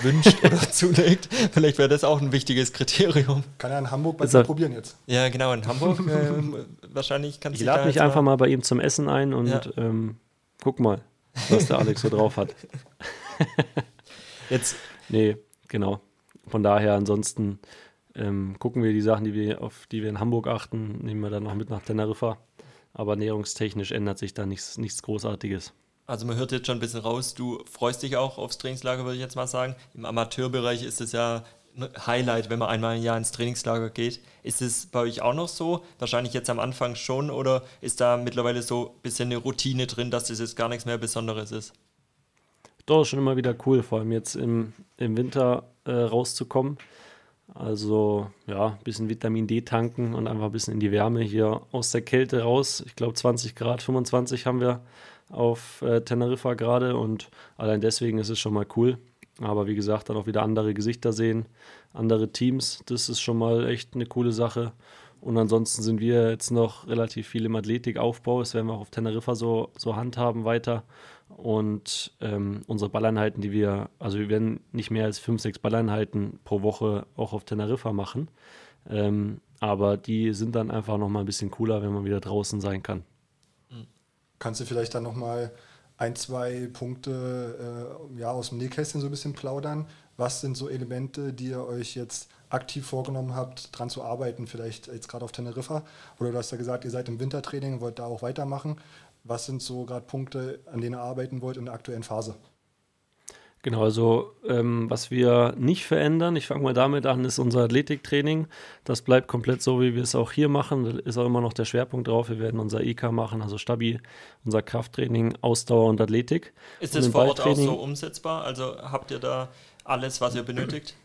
wünscht oder [laughs] zulegt. Vielleicht wäre das auch ein wichtiges Kriterium. Kann er in Hamburg bei dir er- probieren jetzt. Ja, genau, in Hamburg. [laughs] ähm, wahrscheinlich kannst Ich du lade da mich einfach mal bei ihm zum Essen ein und Ja. ähm, guck mal, was der Alex so drauf hat. Jetzt, Nee, genau. Von daher ansonsten ähm, gucken wir die Sachen, die wir, auf die wir in Hamburg achten, nehmen wir dann noch mit nach Teneriffa. Aber ernährungstechnisch ändert sich da nichts, nichts Großartiges. also man hört jetzt schon ein bisschen raus, du freust dich auch aufs Trainingslager, würde ich jetzt mal sagen. Im Amateurbereich ist es ja ein Highlight, wenn man einmal im Jahr ins Trainingslager geht. Ist es bei euch auch noch so? Wahrscheinlich jetzt am Anfang schon oder ist da mittlerweile so ein bisschen eine Routine drin, dass das jetzt gar nichts mehr Besonderes ist? Doch, ist schon immer wieder cool, vor allem jetzt im, im Winter äh, rauszukommen. Also ja, ein bisschen Vitamin D tanken und einfach ein bisschen in die Wärme hier aus der Kälte raus. Ich glaube 20 Grad, 25 haben wir auf äh, Teneriffa gerade und allein deswegen ist es schon mal cool. Aber wie gesagt, dann auch wieder andere Gesichter sehen, andere Teams, das ist schon mal echt eine coole Sache. Und ansonsten sind wir jetzt noch relativ viel im Athletikaufbau. Das werden wir auch auf Teneriffa so, so handhaben weiter. Und ähm, unsere Balleinheiten, die wir, also wir werden nicht mehr als fünf, sechs Balleinheiten pro Woche auch auf Teneriffa machen. Ähm, aber die sind dann einfach nochmal ein bisschen cooler, wenn man wieder draußen sein kann. Kannst du vielleicht dann nochmal ein, zwei Punkte äh, ja, aus dem Nähkästchen so ein bisschen plaudern? Was sind so Elemente, die ihr euch jetzt aktiv vorgenommen habt, dran zu arbeiten, vielleicht jetzt gerade auf Teneriffa? Oder du hast ja gesagt, ihr seid im Wintertraining, wollt da auch weitermachen. Was sind so gerade Punkte, an denen ihr arbeiten wollt in der aktuellen Phase? Genau, also ähm, was wir nicht verändern, ich fange mal damit an, ist unser Athletiktraining. Das bleibt komplett so, wie wir es auch hier machen. Da ist auch immer noch der Schwerpunkt drauf. Wir werden unser EK machen, also Stabi, unser Krafttraining, Ausdauer und Athletik. Ist das vor Ort auch so umsetzbar? Also habt ihr da alles, was ihr benötigt?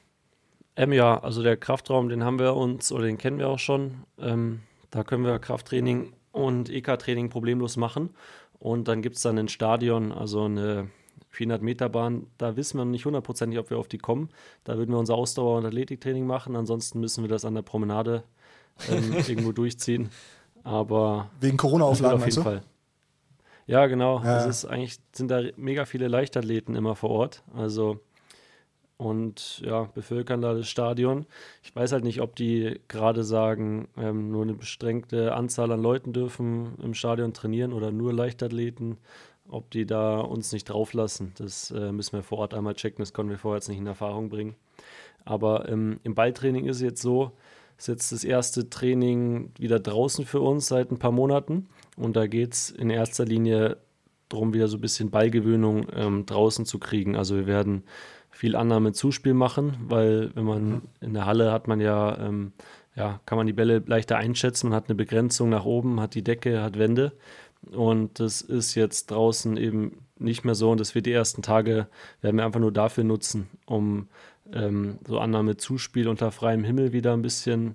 Ähm, ja, also der Kraftraum, den haben wir uns oder den kennen wir auch schon. Ähm, da können wir Krafttraining und EK-Training problemlos machen. Und dann gibt es dann ein Stadion, also eine 400 Meter Bahn, da wissen wir noch nicht hundertprozentig, ob wir auf die kommen. Da würden wir unser Ausdauer- und Athletiktraining machen. Ansonsten müssen wir das an der Promenade ähm, [laughs] irgendwo durchziehen. Aber wegen Corona-Auflagen auf jeden Fall. Ja, genau. Ja. Es ist eigentlich sind da mega viele Leichtathleten immer vor Ort. Also und ja, bevölkern da das Stadion. Ich weiß halt nicht, ob die gerade sagen, ähm, nur eine beschränkte Anzahl an Leuten dürfen im Stadion trainieren oder nur Leichtathleten ob die da uns nicht drauf lassen. Das äh, müssen wir vor Ort einmal checken. Das konnten wir vorher jetzt nicht in Erfahrung bringen. Aber ähm, im Balltraining ist es jetzt so, ist jetzt das erste Training wieder draußen für uns seit ein paar Monaten. Und da geht es in erster Linie darum, wieder so ein bisschen Ballgewöhnung ähm, draußen zu kriegen. Also wir werden viel Annahme-Zuspiel machen, weil wenn man mhm. in der Halle hat man ja, ähm, ja, kann man die Bälle leichter einschätzen, man hat eine Begrenzung nach oben, hat die Decke, hat Wände. Und das ist jetzt draußen eben nicht mehr so. Und das wird die ersten Tage, werden wir einfach nur dafür nutzen, um ähm, so Annahme Zuspiel unter freiem Himmel wieder ein bisschen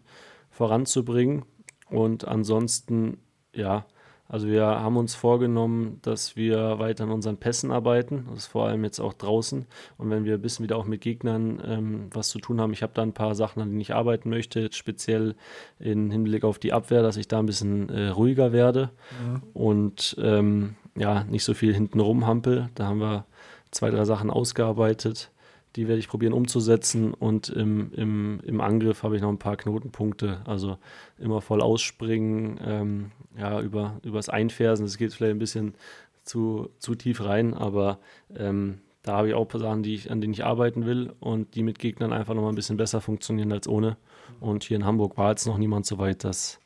voranzubringen. Und ansonsten, ja, also wir haben uns vorgenommen, dass wir weiter an unseren Pässen arbeiten, das ist vor allem jetzt auch draußen. Und wenn wir ein bisschen wieder auch mit Gegnern ähm, was zu tun haben, ich habe da ein paar Sachen, an denen ich arbeiten möchte, jetzt speziell im Hinblick auf die Abwehr, dass ich da ein bisschen äh, ruhiger werde mhm. und ähm, ja, nicht so viel hinten rumhampel. Da haben wir zwei, drei Sachen ausgearbeitet. Die werde ich probieren umzusetzen und im, im, im Angriff habe ich noch ein paar Knotenpunkte. Also immer voll ausspringen, ähm, ja, über, übers Einfersen. Das geht vielleicht ein bisschen zu, zu tief rein, aber ähm, da habe ich auch Sachen, die ich, an denen ich arbeiten will und die mit Gegnern einfach noch mal ein bisschen besser funktionieren als ohne. Und hier in Hamburg war jetzt noch niemand so weit, dass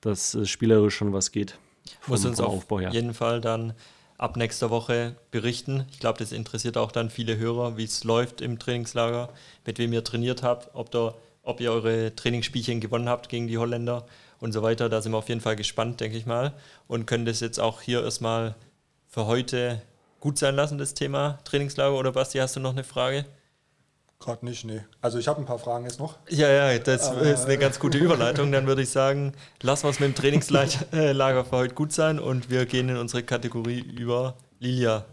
das spielerisch schon was geht. Muss uns auf jeden Fall dann ab nächster Woche berichten. Ich glaube, das interessiert auch dann viele Hörer, wie es läuft im Trainingslager, mit wem ihr trainiert habt, ob, da, ob ihr eure Trainingsspielchen gewonnen habt gegen die Holländer und so weiter. Da sind wir auf jeden Fall gespannt, denke ich mal. Und können das jetzt auch hier erstmal für heute gut sein lassen, das Thema Trainingslager. Oder Basti, hast du noch eine Frage? Gerade nicht, nee. Also ich habe ein paar Fragen jetzt noch. Ja, ja, das Aber ist eine ganz gute Überleitung. Dann würde ich sagen, lassen wir es mit dem Trainingslager für heute gut sein und wir gehen in unsere Kategorie über Lilia.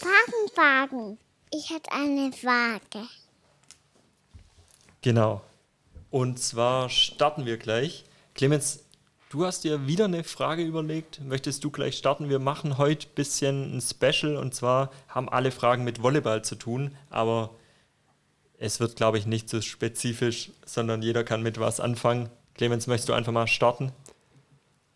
Fragen, Fragen. Ich hätte eine Frage. Genau. Und zwar starten wir gleich. Clemens, Du hast dir wieder eine Frage überlegt. Möchtest du gleich starten? Wir machen heute ein bisschen ein Special und zwar haben alle Fragen mit Volleyball zu tun, aber es wird, glaube ich, nicht so spezifisch, sondern jeder kann mit was anfangen. Clemens, möchtest du einfach mal starten?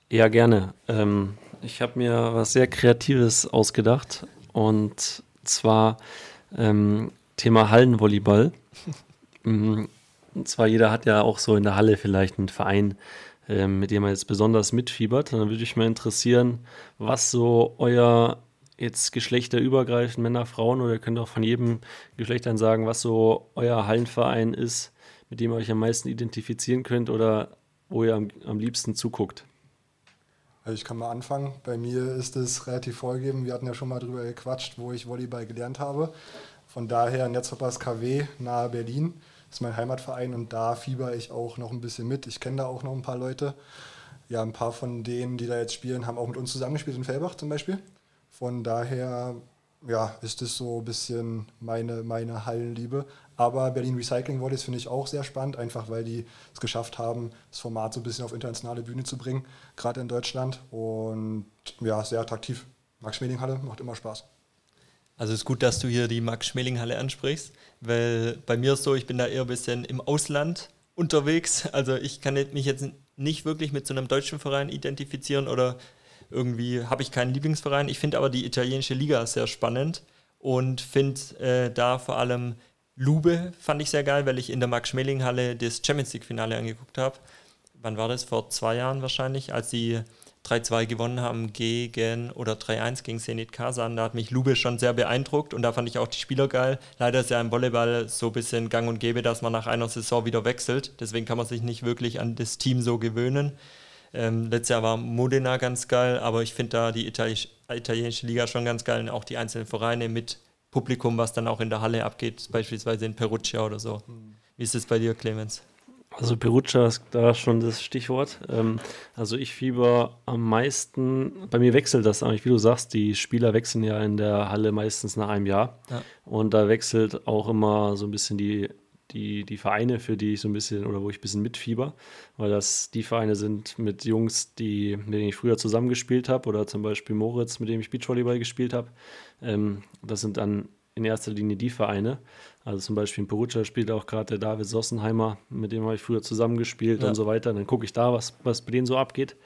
Ja, gerne. Ähm, ich habe mir was sehr Kreatives ausgedacht und zwar ähm, Thema Hallenvolleyball. [laughs] Mm, und zwar jeder hat ja auch so in der Halle vielleicht einen Verein, mit dem man jetzt besonders mitfiebert. Dann würde mich mal interessieren, was so euer jetzt geschlechterübergreifend, Männer, Frauen, oder ihr könnt auch von jedem Geschlecht dann sagen, was so euer Hallenverein ist, mit dem ihr euch am meisten identifizieren könnt oder wo ihr am, am liebsten zuguckt. Also ich kann mal anfangen. Bei mir ist es relativ vorgegeben. Wir hatten ja schon mal drüber gequatscht, wo ich Volleyball gelernt habe. Von daher Netzhoppers KW nahe Berlin ist mein Heimatverein und da fieber ich auch noch ein bisschen mit. Ich kenne da auch noch ein paar Leute. Ja, ein paar von denen, die da jetzt spielen, haben auch mit uns zusammengespielt in Fellbach zum Beispiel. Von daher ja, ist das so ein bisschen meine, meine Hallenliebe. Aber Berlin Recycling Volleys finde ich auch sehr spannend, einfach weil die es geschafft haben, das Format so ein bisschen auf internationale Bühne zu bringen, gerade in Deutschland. Und ja, sehr attraktiv. Max Schmeling Halle macht immer Spaß. Also es ist gut, dass du hier die Max-Schmeling-Halle ansprichst, weil bei mir ist so, ich bin da eher ein bisschen im Ausland unterwegs. Also ich kann mich jetzt nicht wirklich mit so einem deutschen Verein identifizieren oder irgendwie habe ich keinen Lieblingsverein. Ich finde aber die italienische Liga sehr spannend und finde äh, da vor allem Lube fand ich sehr geil, weil ich in der Max-Schmeling-Halle das Champions League-Finale angeguckt habe. Wann war das? Vor zwei Jahren wahrscheinlich, als sie 3-2 gewonnen haben gegen oder 3-1 gegen Zenit Kasan. Da hat mich Lube schon sehr beeindruckt und da fand ich auch die Spieler geil. Leider ist ja im Volleyball so ein bisschen gang und gäbe, dass man nach einer Saison wieder wechselt. Deswegen kann man sich nicht wirklich an das Team so gewöhnen. Ähm, letztes Jahr war Modena ganz geil, aber ich finde da die Itali italienische Liga schon ganz geil und auch die einzelnen Vereine mit Publikum, was dann auch in der Halle abgeht, beispielsweise in Perugia oder so. Wie ist es bei dir, Clemens? Also Perugia ist da schon das Stichwort. Ähm, also ich fieber am meisten, bei mir wechselt das eigentlich, wie du sagst, die Spieler wechseln ja in der Halle meistens nach einem Jahr. Ja. Und da wechselt auch immer so ein bisschen die, die, die Vereine, für die ich so ein bisschen oder wo ich ein bisschen mitfieber, weil das die Vereine sind mit Jungs, die, mit denen ich früher zusammengespielt habe, oder zum Beispiel Moritz, mit dem ich Beachvolleyball gespielt habe. Ähm, das sind dann in erster Linie die Vereine. Also zum Beispiel in Perugia spielt auch gerade der David Sossenheimer, mit dem habe ich früher zusammengespielt Ja. und so weiter. Dann gucke ich da, was, was bei denen so abgeht.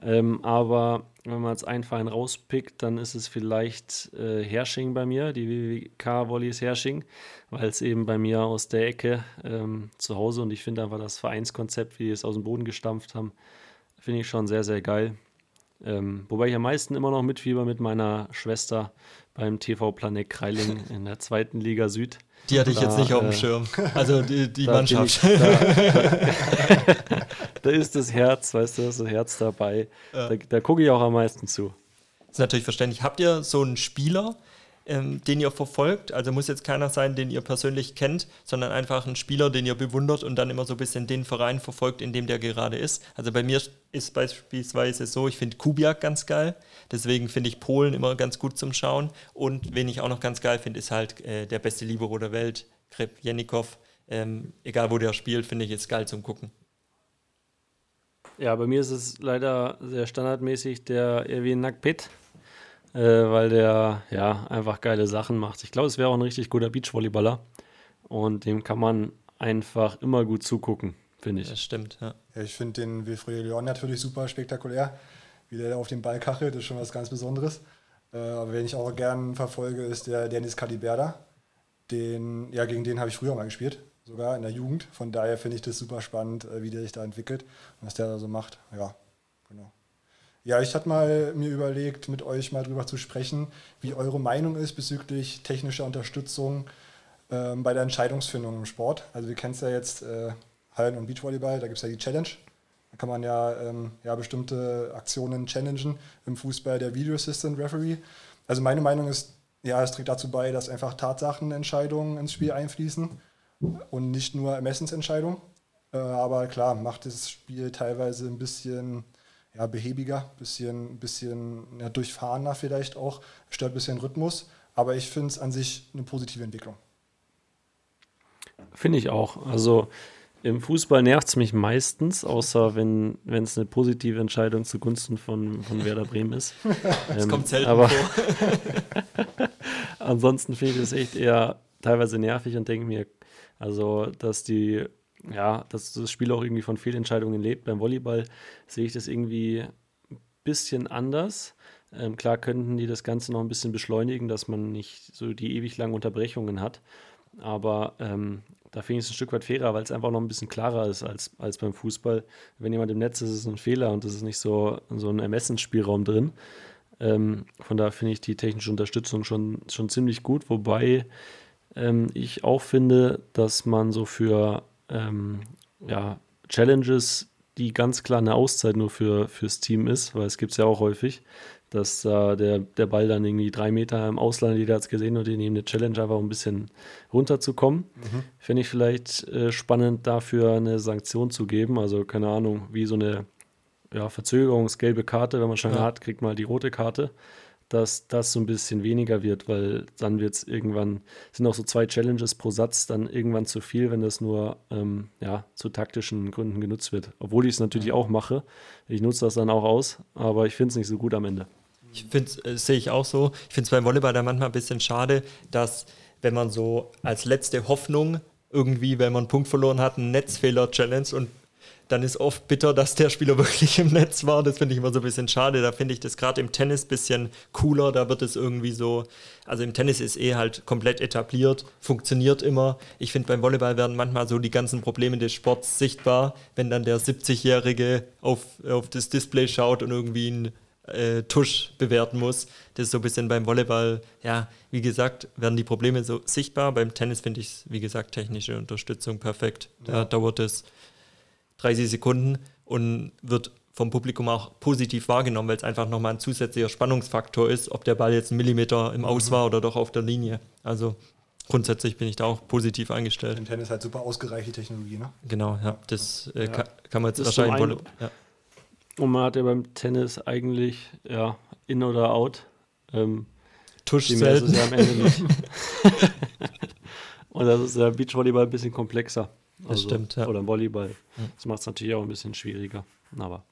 Ähm, aber wenn man jetzt einen Verein rauspickt, dann ist es vielleicht äh, Hersching bei mir, die WWK Volleys Hersching, weil es eben bei mir aus der Ecke ähm, zu Hause und ich finde einfach das Vereinskonzept, wie die es aus dem Boden gestampft haben, finde ich schon sehr, sehr geil. Ähm, wobei ich am meisten immer noch mitfieber mit meiner Schwester beim TV Planet Kreiling [laughs] in der zweiten Liga Süd. Die hatte ich Da, jetzt nicht auf dem Schirm. Also die, die [laughs] Mannschaft. Ich, da, [laughs] da, ist das Herz, weißt du, das Herz dabei. Da, da gucke ich auch am meisten zu. Das ist natürlich verständlich. Habt ihr so einen Spieler, ähm, den ihr verfolgt? Also muss jetzt keiner sein, den ihr persönlich kennt, sondern einfach ein Spieler, den ihr bewundert und dann immer so ein bisschen den Verein verfolgt, in dem der gerade ist. Also bei mir ist beispielsweise so, ich finde Kubiak ganz geil. Deswegen finde ich Polen immer ganz gut zum Schauen. Und wen ich auch noch ganz geil finde, ist halt äh, der beste Libero der Welt, Krep Jennikov. Ähm, egal wo der spielt, finde ich jetzt geil zum Gucken. Ja, bei mir ist es leider sehr standardmäßig der Erwin Nakpit, äh, weil der ja einfach geile Sachen macht. Ich glaube, es wäre auch ein richtig guter Beachvolleyballer und dem kann man einfach immer gut zugucken, finde ich. Das stimmt, ja. Ja, ich finde den Wilfried Leon natürlich super spektakulär, wie der auf den Ball kachelt, ist schon was ganz Besonderes. Äh, aber wen ich auch gern verfolge, ist der Dennis Caliberda. Den, ja, gegen den habe ich früher mal gespielt, sogar in der Jugend. Von daher finde ich das super spannend, äh, wie der sich da entwickelt und was der da so macht. Ja, genau. Ja, ich hatte mal mir überlegt, mit euch mal drüber zu sprechen, wie eure Meinung ist bezüglich technischer Unterstützung ähm, bei der Entscheidungsfindung im Sport. Also wir kennen es ja jetzt, äh, Hallen- und Beachvolleyball, da gibt es ja die Challenge. Da kann man ja, ähm, ja bestimmte Aktionen challengen. Im Fußball der Video Assistant Referee. Also meine Meinung ist, ja, es trägt dazu bei, dass einfach Tatsachenentscheidungen ins Spiel einfließen und nicht nur Ermessensentscheidungen. Äh, aber klar, macht das Spiel teilweise ein bisschen ja, behäbiger, bisschen, bisschen ja, durchfahrener vielleicht auch, stört ein bisschen Rhythmus. Aber ich finde es an sich eine positive Entwicklung. Finde ich auch. Also im Fußball nervt es mich meistens, außer wenn es eine positive Entscheidung zugunsten von, von Werder Bremen ist. [laughs] Das Ähm, kommt selten aber vor. [laughs] ansonsten finde ich das echt eher teilweise nervig und denke mir, also, dass die, ja, dass das Spiel auch irgendwie von Fehlentscheidungen lebt. Beim Volleyball sehe ich das irgendwie ein bisschen anders. Ähm, klar könnten die das Ganze noch ein bisschen beschleunigen, dass man nicht so die ewig langen Unterbrechungen hat. Aber ähm, da finde ich es ein Stück weit fairer, weil es einfach noch ein bisschen klarer ist als, als beim Fußball. Wenn jemand im Netz ist, ist es ein Fehler und es ist nicht so, so ein Ermessensspielraum drin. Ähm, von daher finde ich die technische Unterstützung schon, schon ziemlich gut, wobei ähm, ich auch finde, dass man so für ähm, ja, Challenges, die ganz klar eine Auszeit nur für, fürs Team ist, weil es gibt es ja auch häufig, dass äh, der, der Ball dann irgendwie drei Meter im Ausland, jeder hat es gesehen, und die nehmen eine Challenge einfach um ein bisschen runterzukommen. Fände ich vielleicht äh, spannend, dafür eine Sanktion zu geben. Also, keine Ahnung, wie so eine ja, Verzögerungsgelbe Karte, wenn man schon Ja. hat, kriegt man halt die rote Karte, dass das so ein bisschen weniger wird, weil dann wird es irgendwann, sind auch so zwei Challenges pro Satz dann irgendwann zu viel, wenn das nur ähm, ja, zu taktischen Gründen genutzt wird. Obwohl ich es natürlich auch mache. Ich nutze das dann auch aus, aber ich finde es nicht so gut am Ende. Ich finde, äh, sehe ich auch so. Ich finde es beim Volleyball da manchmal ein bisschen schade, dass wenn man so als letzte Hoffnung irgendwie, wenn man einen Punkt verloren hat, einen Netzfehler-Challenge und dann ist oft bitter, dass der Spieler [laughs] wirklich im Netz war. Das finde ich immer so ein bisschen schade. Da finde ich das gerade im Tennis ein bisschen cooler. Da wird es irgendwie so, also im Tennis ist eh halt komplett etabliert, funktioniert immer. Ich finde, beim Volleyball werden manchmal so die ganzen Probleme des Sports sichtbar, wenn dann der 70-Jährige auf, auf das Display schaut und irgendwie einen äh, Tusch bewerten muss. Das ist so ein bisschen beim Volleyball, ja, wie gesagt, werden die Probleme so sichtbar. Beim Tennis finde ich, wie gesagt, technische Unterstützung perfekt. Da Ja. dauert es 30 Sekunden und wird vom Publikum auch positiv wahrgenommen, weil es einfach nochmal ein zusätzlicher Spannungsfaktor ist, ob der Ball jetzt einen Millimeter im Aus war oder doch auf der Linie. Also grundsätzlich bin ich da auch positiv eingestellt. Im Tennis halt super ausgereicht, die Technologie, ne? Genau, ja, das äh, Ja. Kann, kann man jetzt Das ist zum wahrscheinlich. einen- Ja. Und man hat ja beim Tennis eigentlich, ja, in oder out. Ähm, Tusch selten. ja am Ende nicht. [laughs] Und das ist ja Beachvolleyball ein bisschen komplexer. Das stimmt, ja. Oder Volleyball. Das macht es natürlich auch ein bisschen schwieriger. Aber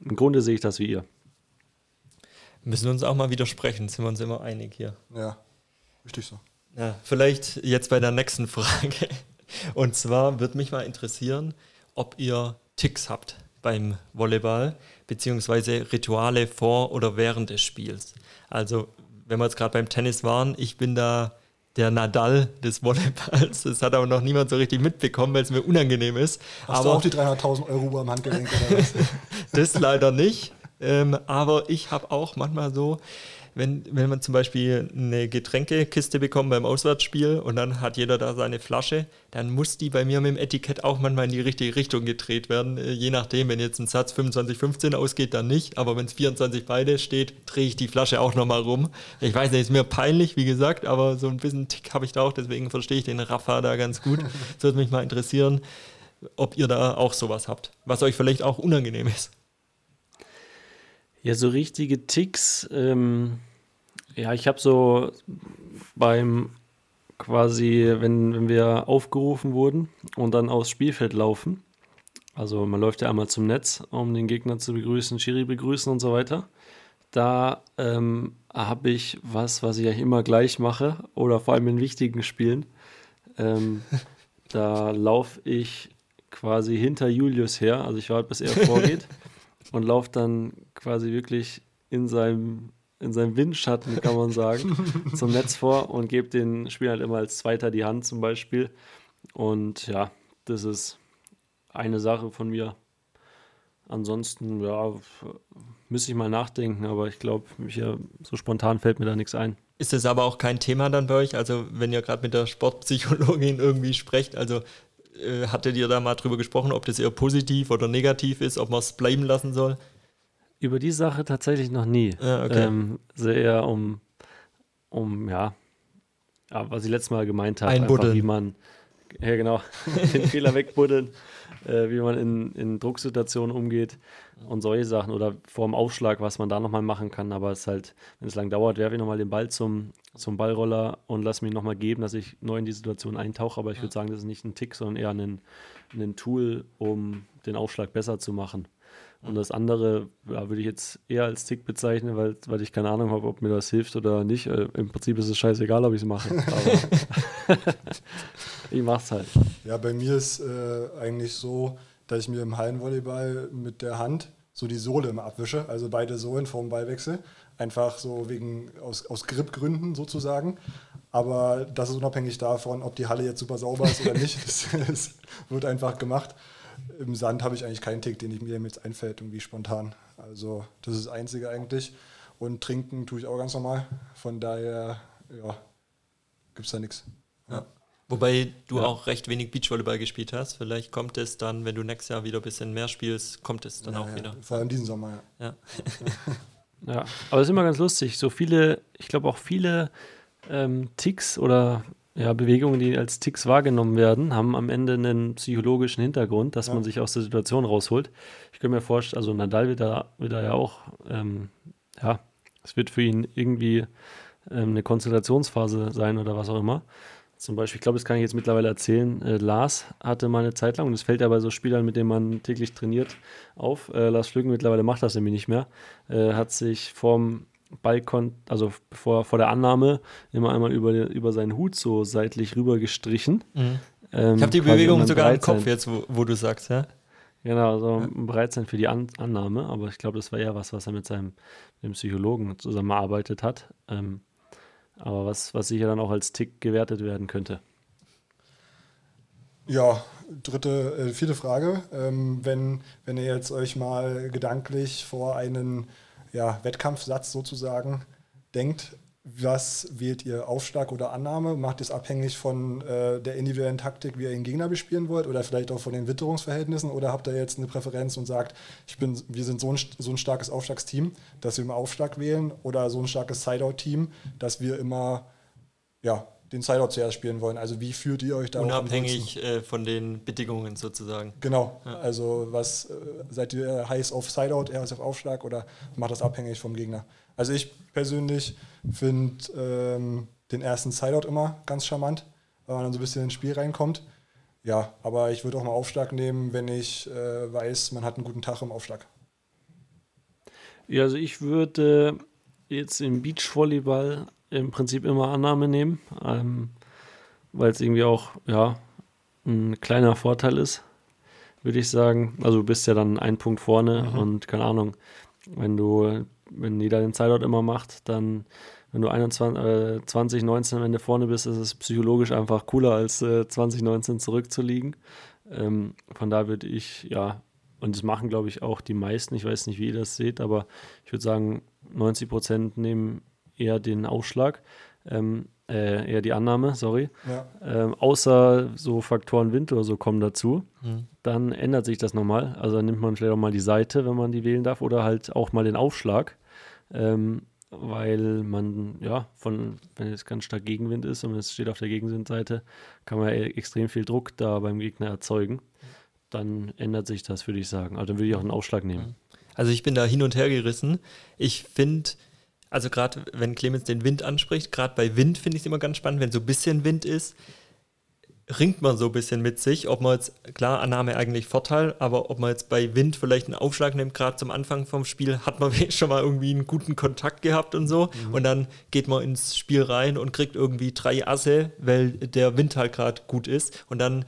im Grunde sehe ich das wie ihr. Müssen uns auch mal widersprechen, sind wir uns immer einig hier. Ja, richtig so. Ja, vielleicht jetzt bei der nächsten Frage. Und zwar würde mich mal interessieren, ob ihr Ticks habt beim Volleyball, beziehungsweise Rituale vor oder während des Spiels. Also, wenn wir jetzt gerade beim Tennis waren, ich bin da der Nadal des Volleyballs. Das hat aber noch niemand so richtig mitbekommen, weil es mir unangenehm ist. Hast aber du auch die 300.000 Euro am Handgelenk oder was? [laughs] das leider nicht. Ähm, aber ich habe auch manchmal so, wenn, wenn man zum Beispiel eine Getränkekiste bekommt beim Auswärtsspiel und dann hat jeder da seine Flasche, dann muss die bei mir mit dem Etikett auch manchmal in die richtige Richtung gedreht werden. Äh, je nachdem, wenn jetzt ein Satz 25-15 ausgeht, dann nicht. Aber wenn es 24 beide steht, drehe ich die Flasche auch nochmal rum. Ich weiß nicht, ist mir peinlich, wie gesagt, aber so ein bisschen Tick habe ich da auch, deswegen verstehe ich den Rafa da ganz gut. Das [laughs] würde mich mal interessieren, ob ihr da auch sowas habt, was euch vielleicht auch unangenehm ist. Ja, so richtige Ticks. Ähm, ja, ich habe so beim quasi, wenn, wenn wir aufgerufen wurden und dann aufs Spielfeld laufen. Also man läuft ja einmal zum Netz, um den Gegner zu begrüßen, Schiri begrüßen und so weiter. Da ähm, habe ich was, was ich eigentlich immer gleich mache oder vor allem in wichtigen Spielen. Ähm, [laughs] da laufe ich quasi hinter Julius her, also ich warte, bis er vorgeht [laughs] und laufe dann quasi wirklich in seinem, in seinem Windschatten, kann man sagen, [laughs] zum Netz vor und gebe den Spielern halt immer als Zweiter die Hand zum Beispiel. Und ja, das ist eine Sache von mir. Ansonsten, ja, müsste ich mal nachdenken, aber ich glaube, so spontan fällt mir da nichts ein. Ist das aber auch kein Thema dann bei euch? Also, wenn ihr gerade mit der Sportpsychologin irgendwie sprecht, also äh, hattet ihr da mal drüber gesprochen, ob das eher positiv oder negativ ist, ob man es bleiben lassen soll? Über die Sache tatsächlich noch nie. Ja, okay. ähm, sehr um, um, ja, ja, was ich letztes Mal gemeint habe, einfach wie man, ja genau, [laughs] den Fehler wegbuddeln, äh, wie man in, in Drucksituationen umgeht und solche Sachen oder vor dem Aufschlag, was man da nochmal machen kann, aber es ist halt, wenn es lang dauert, werfe ich nochmal den Ball zum, zum Ballroller und lasse mich nochmal geben, dass ich neu in die Situation eintauche, aber ich würde sagen, das ist nicht ein Tick, sondern eher ein, ein Tool, um den Aufschlag besser zu machen. Und das andere ja, würde ich jetzt eher als Tick bezeichnen, weil, weil ich keine Ahnung habe, ob mir das hilft oder nicht. Äh, Im Prinzip ist es scheißegal, ob ich es mache. [laughs] Aber ich mach's halt. Ja, bei mir ist äh, eigentlich so, dass ich mir im Hallenvolleyball mit der Hand so die Sohle immer abwische, also beide Sohlen vorm Ballwechsel. Einfach so wegen aus, aus Gripgründen sozusagen. Aber das ist unabhängig davon, ob die Halle jetzt super sauber ist oder nicht. [laughs] Das, das wird einfach gemacht. Im Sand habe ich eigentlich keinen Tick, den ich mir jetzt einfällt, irgendwie spontan. Also das ist das Einzige eigentlich. Und trinken tue ich auch ganz normal. Von daher, ja, gibt es da nichts. Ja. Wobei du auch recht wenig Beachvolleyball gespielt hast. Vielleicht kommt es dann, wenn du nächstes Jahr wieder ein bisschen mehr spielst, kommt es dann auch Ja, wieder. Vor allem diesen Sommer, ja. Ja. [laughs] Ja, aber es ist immer ganz lustig. So viele, ich glaube auch viele ähm, Ticks oder ja, Bewegungen, die als Ticks wahrgenommen werden, haben am Ende einen psychologischen Hintergrund, dass man sich aus der Situation rausholt. Ich könnte mir vorstellen, also Nadal wird da, wird da ja auch, ähm, ja, es wird für ihn irgendwie ähm, eine Konzentrationsphase sein oder was auch immer. Zum Beispiel, ich glaube, das kann ich jetzt mittlerweile erzählen. Äh, Lars hatte mal eine Zeit lang, und das fällt ja bei so Spielern, mit denen man täglich trainiert, auf. Äh, Lars Flügen mittlerweile macht das nämlich nicht mehr. Äh, hat sich vorm Ballkon, also vor, vor der Annahme, immer einmal über, über seinen Hut so seitlich rüber gestrichen. Ähm, Ich habe die Bewegung sogar im Kopf jetzt, wo, wo du sagst, ja? Genau, so bereit sein für die An Annahme, aber ich glaube, das war eher was, was er mit seinem dem Psychologen zusammengearbeitet hat. Ähm, aber was, was sicher dann auch als Tick gewertet werden könnte. Ja, dritte, äh, vierte Frage. Ähm, wenn, wenn ihr jetzt euch mal gedanklich vor einen ja, Wettkampfsatz sozusagen denkt, was wählt ihr? Aufschlag oder Annahme? Macht es abhängig von äh, der individuellen Taktik, wie ihr den Gegner bespielen wollt oder vielleicht auch von den Witterungsverhältnissen? Oder habt ihr jetzt eine Präferenz und sagt, ich bin, wir sind so ein, so ein starkes Aufschlagsteam, dass wir im Aufschlag wählen oder so ein starkes Sideout-Team, dass wir immer ja, den Sideout zuerst spielen wollen? Also wie führt ihr euch da? Unabhängig äh, von den Bedingungen sozusagen. Genau, also was äh, seid ihr heiß auf Sideout, eher heiß auf Aufschlag oder macht das abhängig vom Gegner? Also ich persönlich finde ähm, den ersten Sideout immer ganz charmant, weil man dann so ein bisschen ins Spiel reinkommt. Ja, aber ich würde auch mal Aufschlag nehmen, wenn ich äh, weiß, man hat einen guten Tag im Aufschlag. Ja, also ich würde jetzt im Beachvolleyball im Prinzip immer Annahme nehmen, ähm, weil es irgendwie auch ja, ein kleiner Vorteil ist, würde ich sagen. Also du bist ja dann ein Punkt vorne und keine Ahnung, wenn du, wenn jeder den Sideout immer macht, dann wenn du 21, äh, 2019 am Ende vorne bist, ist es psychologisch einfach cooler, als äh, 2019 zurückzuliegen. Ähm, von da würde ich, ja, und das machen, glaube ich, auch die meisten. Ich weiß nicht, wie ihr das seht, aber ich würde sagen, 90 Prozent nehmen eher den Aufschlag, ähm, äh, eher die Annahme, sorry. Ja. Ähm, außer so Faktoren Wind oder so kommen dazu, dann ändert sich das nochmal. Also dann nimmt man vielleicht auch mal die Seite, wenn man die wählen darf, oder halt auch mal den Aufschlag. Ähm, weil man, ja, von, wenn es ganz stark Gegenwind ist und es steht auf der Gegenwindseite, kann man ja extrem viel Druck da beim Gegner erzeugen. Dann ändert sich das, würde ich sagen. Also dann würde ich auch einen Aufschlag nehmen. Also ich bin da hin und her gerissen. Ich finde, also gerade wenn Clemens den Wind anspricht, gerade bei Wind finde ich es immer ganz spannend, wenn so ein bisschen Wind ist, ringt man so ein bisschen mit sich, ob man jetzt, klar, Annahme eigentlich Vorteil, aber ob man jetzt bei Wind vielleicht einen Aufschlag nimmt, gerade zum Anfang vom Spiel, hat man [laughs] schon mal irgendwie einen guten Kontakt gehabt und so. Und dann geht man ins Spiel rein und kriegt irgendwie drei Asse, weil der Wind halt gerade gut ist. Und dann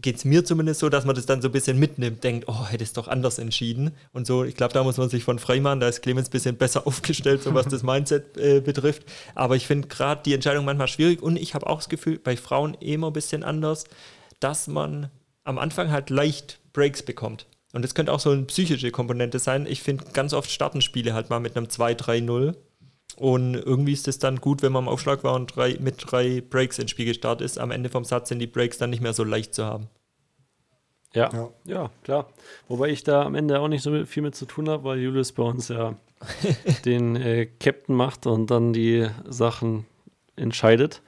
geht es mir zumindest so, dass man das dann so ein bisschen mitnimmt, denkt, oh, hätte es doch anders entschieden. Und so, ich glaube, da muss man sich von frei da ist Clemens ein bisschen besser [laughs] aufgestellt, so was das Mindset äh, betrifft. Aber ich finde gerade die Entscheidung manchmal schwierig und ich habe auch das Gefühl, bei Frauen immer ein bisschen anders, dass man am Anfang halt leicht Breaks bekommt. Und das könnte auch so eine psychische Komponente sein. Ich finde, ganz oft starten Spiele halt mal mit einem 2-3-0. Und irgendwie ist es dann gut, wenn man am Aufschlag war und drei, mit drei Breaks ins Spiel gestartet ist. Am Ende vom Satz sind die Breaks dann nicht mehr so leicht zu haben. Ja, Ja. ja, klar. Wobei ich da am Ende auch nicht so viel mit zu tun habe, weil Julius bei uns ja [laughs] den äh, Captain macht und dann die Sachen entscheidet,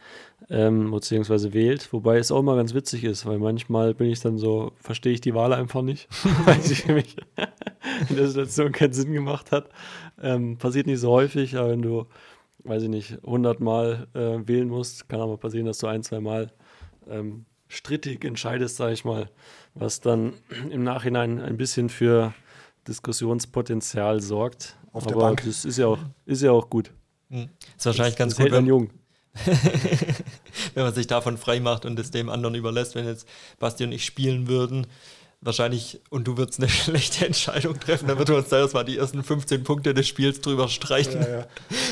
ähm, beziehungsweise wählt. Wobei es auch immer ganz witzig ist, weil manchmal bin ich dann so, verstehe ich die Wahl einfach nicht, weil sie für mich in der Situation keinen Sinn gemacht hat. Ähm, passiert nicht so häufig, aber wenn du, weiß ich nicht, 100 Mal äh, wählen musst, kann aber passieren, dass du ein, zwei Mal ähm, strittig entscheidest, sage ich mal, was dann [clears throat] im Nachhinein ein bisschen für Diskussionspotenzial sorgt. Auf der Aber Bank. das ist ja auch, ist ja auch gut. Ist wahrscheinlich ganz das gut, wenn, jung. [laughs] wenn man sich davon frei macht und es dem anderen überlässt, wenn jetzt Basti und ich spielen würden. Wahrscheinlich, und du würdest eine [laughs] schlechte Entscheidung treffen, dann würden wir uns da erstmal die ersten 15 Punkte des Spiels drüber streichen. Ja, ja.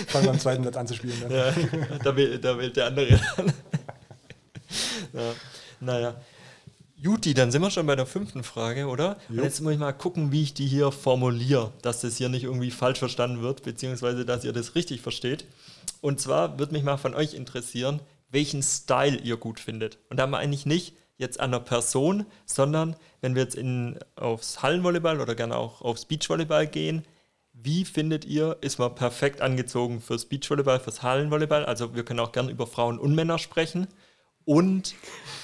Fangen wir am zweiten Satz an zu spielen. Dann. Ja, da, wählt, da wählt der andere dann. [laughs] ja, naja. Juti, dann sind wir schon bei der fünften Frage, oder? Und jetzt muss ich mal gucken, wie ich die hier formuliere, dass das hier nicht irgendwie falsch verstanden wird, beziehungsweise dass ihr das richtig versteht. Und zwar würde mich mal von euch interessieren, welchen Style ihr gut findet. Und da mal eigentlich nicht jetzt an einer Person, sondern wenn wir jetzt in, aufs Hallenvolleyball oder gerne auch aufs Beachvolleyball gehen, wie findet ihr, ist man perfekt angezogen fürs Beachvolleyball, fürs Hallenvolleyball? Also wir können auch gerne über Frauen und Männer sprechen. Und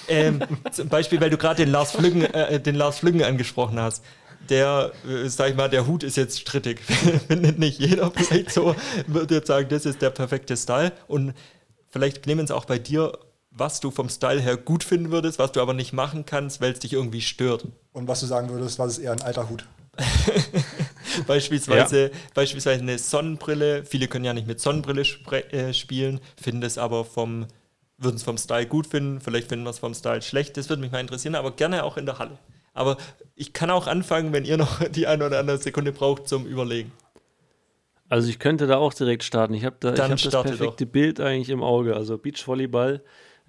ähm, [laughs] zum Beispiel, weil du gerade den Lars Flüggen, äh, den Lars Flüggen angesprochen hast. Der, äh, sag ich mal, der Hut ist jetzt strittig. [laughs] Findet nicht jeder vielleicht so. Würde jetzt sagen, das ist der perfekte Style. Und vielleicht Clemens auch bei dir, was du vom Style her gut finden würdest, was du aber nicht machen kannst, weil es dich irgendwie stört. Und was du sagen würdest, was ist eher ein alter Hut? [laughs] Beispielsweise, beispielsweise eine Sonnenbrille. Viele können ja nicht mit Sonnenbrille äh, spielen, finden es aber vom würden es vom Style gut finden, vielleicht finden wir es vom Style schlecht. Das würde mich mal interessieren, aber gerne auch in der Halle. Aber ich kann auch anfangen, wenn ihr noch die eine oder andere Sekunde braucht zum Überlegen. Also ich könnte da auch direkt starten. Ich habe da ich Dann hab das perfekte Bild eigentlich im Auge. Also Beachvolleyball.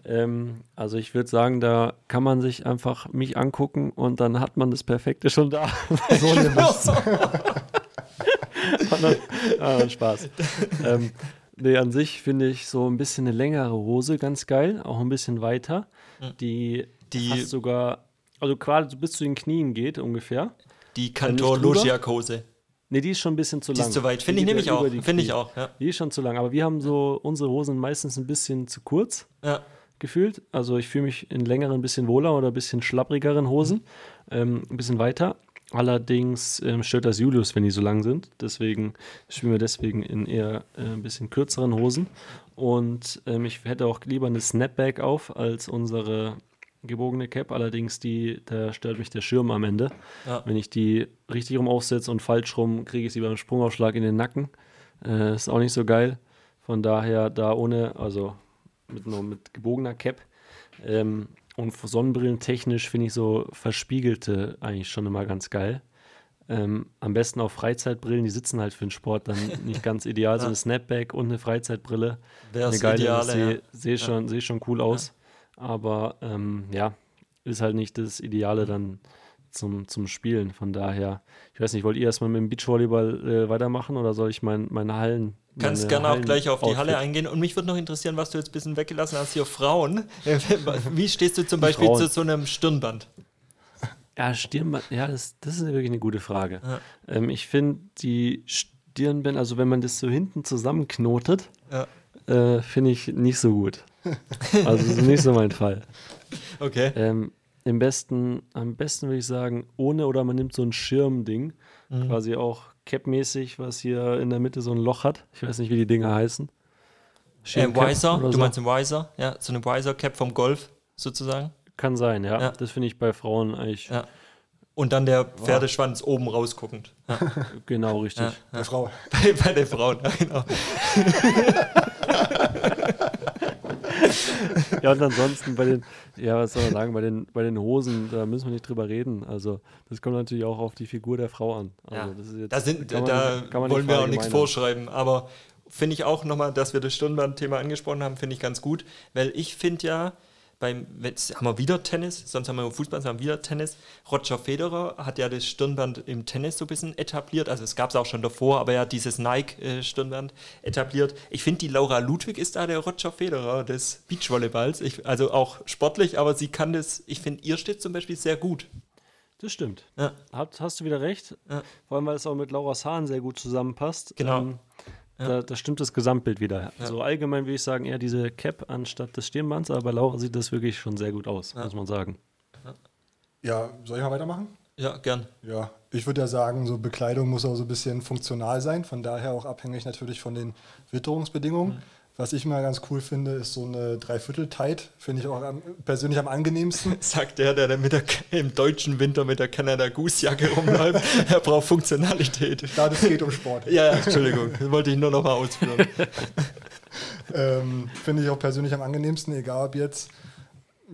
Ähm, also ich würde sagen, da kann man sich einfach mich angucken und dann hat man das Perfekte schon da. [laughs] So. [laughs] Und dann, [laughs] ah, Spaß. ähm, nee, an sich finde ich so ein bisschen eine längere Hose ganz geil, auch ein bisschen weiter. Die, Die- fast sogar, also so bis zu den Knien geht ungefähr. Die Kantor drüber? Logiak-Hose. Nee, die ist schon ein bisschen zu Die lang. ist zu weit. Die Finde ich nämlich auch. die Finde ich auch, ja. Die ist schon zu lang. Aber wir haben so unsere Hosen meistens ein bisschen zu kurz ja. gefühlt. Also ich fühle mich in längeren, ein bisschen wohler oder ein bisschen schlapprigeren Hosen, ähm, ein bisschen weiter. Allerdings ähm, stört das Julius, wenn die so lang sind. Deswegen spielen wir deswegen in eher äh, ein bisschen kürzeren Hosen. Und ähm, ich hätte auch lieber eine Snapback auf als unsere gebogene Cap. Allerdings die, da stört mich der Schirm am Ende. Ja. Wenn ich die richtig rum aufsetze und falsch rum, kriege ich sie beim Sprungaufschlag in den Nacken. Äh, ist auch nicht so geil. Von daher da ohne, also mit, nur mit gebogener Cap. Ähm, und Sonnenbrillen technisch finde ich so verspiegelte eigentlich schon immer ganz geil. Ähm, am besten auch Freizeitbrillen, die sitzen halt für den Sport dann nicht ganz [laughs] ideal. So eine Snapback und eine Freizeitbrille. Wäre eine geile, Ideale, sehe ja. seh schon, seh schon cool aus. Aber ähm, ja, ist halt nicht das Ideale dann zum, zum Spielen. Von daher, ich weiß nicht, wollt ihr erstmal mit dem Beachvolleyball äh, weitermachen oder soll ich mein, meine Hallen. Kannst meine gerne auch gleich auf die Halle Outfit- eingehen. Und mich würde noch interessieren, was du jetzt ein bisschen weggelassen hast hier, Frauen. [laughs] Wie stehst du zum Beispiel Frauen. zu so einem Stirnband? Ja, Stirnband, ja, das, das ist wirklich eine gute Frage. Ähm, ich finde die Stirnbänder, also wenn man das so hinten zusammenknotet, Ja. äh, finde ich nicht so gut. [laughs] Also das ist nicht so mein Fall. Okay. Ähm, im besten, am besten würde ich sagen, ohne oder man nimmt so ein Schirmding, Mhm. quasi auch Cap-mäßig, was hier in der Mitte so ein Loch hat. Ich weiß nicht, wie die Dinger heißen. Äh, Wiser, oder du so. meinst einen Wiser? Ja, so eine Wiser-Cap vom Golf sozusagen. Kann sein, ja. Ja. Das finde ich bei Frauen eigentlich Ja. Und dann der Pferdeschwanz oben rausguckend. Ja. [laughs] genau richtig. Ja. Bei Frau. [laughs] Bei, bei den Frauen, ja, [laughs] genau. [laughs] Ja, und ansonsten bei den, ja, was soll man sagen, bei den, bei den Hosen, da müssen wir nicht drüber reden. Also, das kommt natürlich auch auf die Figur der Frau an. Also, Ja. das ist jetzt, Da, sind, man- da wollen wir auch nichts vorschreiben, aber finde ich auch nochmal, dass wir das Stirnband-Thema angesprochen haben, finde ich ganz gut, weil ich finde ja, beim, jetzt haben wir wieder Tennis, sonst haben wir Fußball, sonst haben wir wieder Tennis. Roger Federer hat ja das Stirnband im Tennis so ein bisschen etabliert, also es gab es auch schon davor, aber er hat dieses Nike-Stirnband etabliert. Ich finde, die Laura Ludwig ist da der Roger Federer des Beachvolleyballs, ich, also auch sportlich, aber sie kann das, ich finde, ihr steht zum Beispiel sehr gut. Das stimmt. Ja. Hat, hast du wieder recht. Ja. Vor allem, weil es auch mit Laura's Haaren sehr gut zusammenpasst. Genau. Ähm, da, da stimmt das Gesamtbild wieder. So allgemein würde ich sagen, eher diese Cap anstatt des Stirnbands, aber bei Laura sieht das wirklich schon sehr gut aus, muss man sagen. Ja, soll ich mal weitermachen? Ja, gern. Ja, ich würde ja sagen, so Bekleidung muss auch so ein bisschen funktional sein, von daher auch abhängig natürlich von den Witterungsbedingungen. Was ich mal ganz cool finde, ist so eine Dreiviertel-Tight, finde ich auch am, persönlich am angenehmsten. [laughs] Sagt der, der mit der, im deutschen Winter mit der Canada Goose Jacke rumläuft. [laughs] er braucht Funktionalität. Da es geht um Sport. Ja, ja, Entschuldigung, das wollte ich nur noch mal ausführen. [laughs] Ähm, finde ich auch persönlich am angenehmsten, egal ob jetzt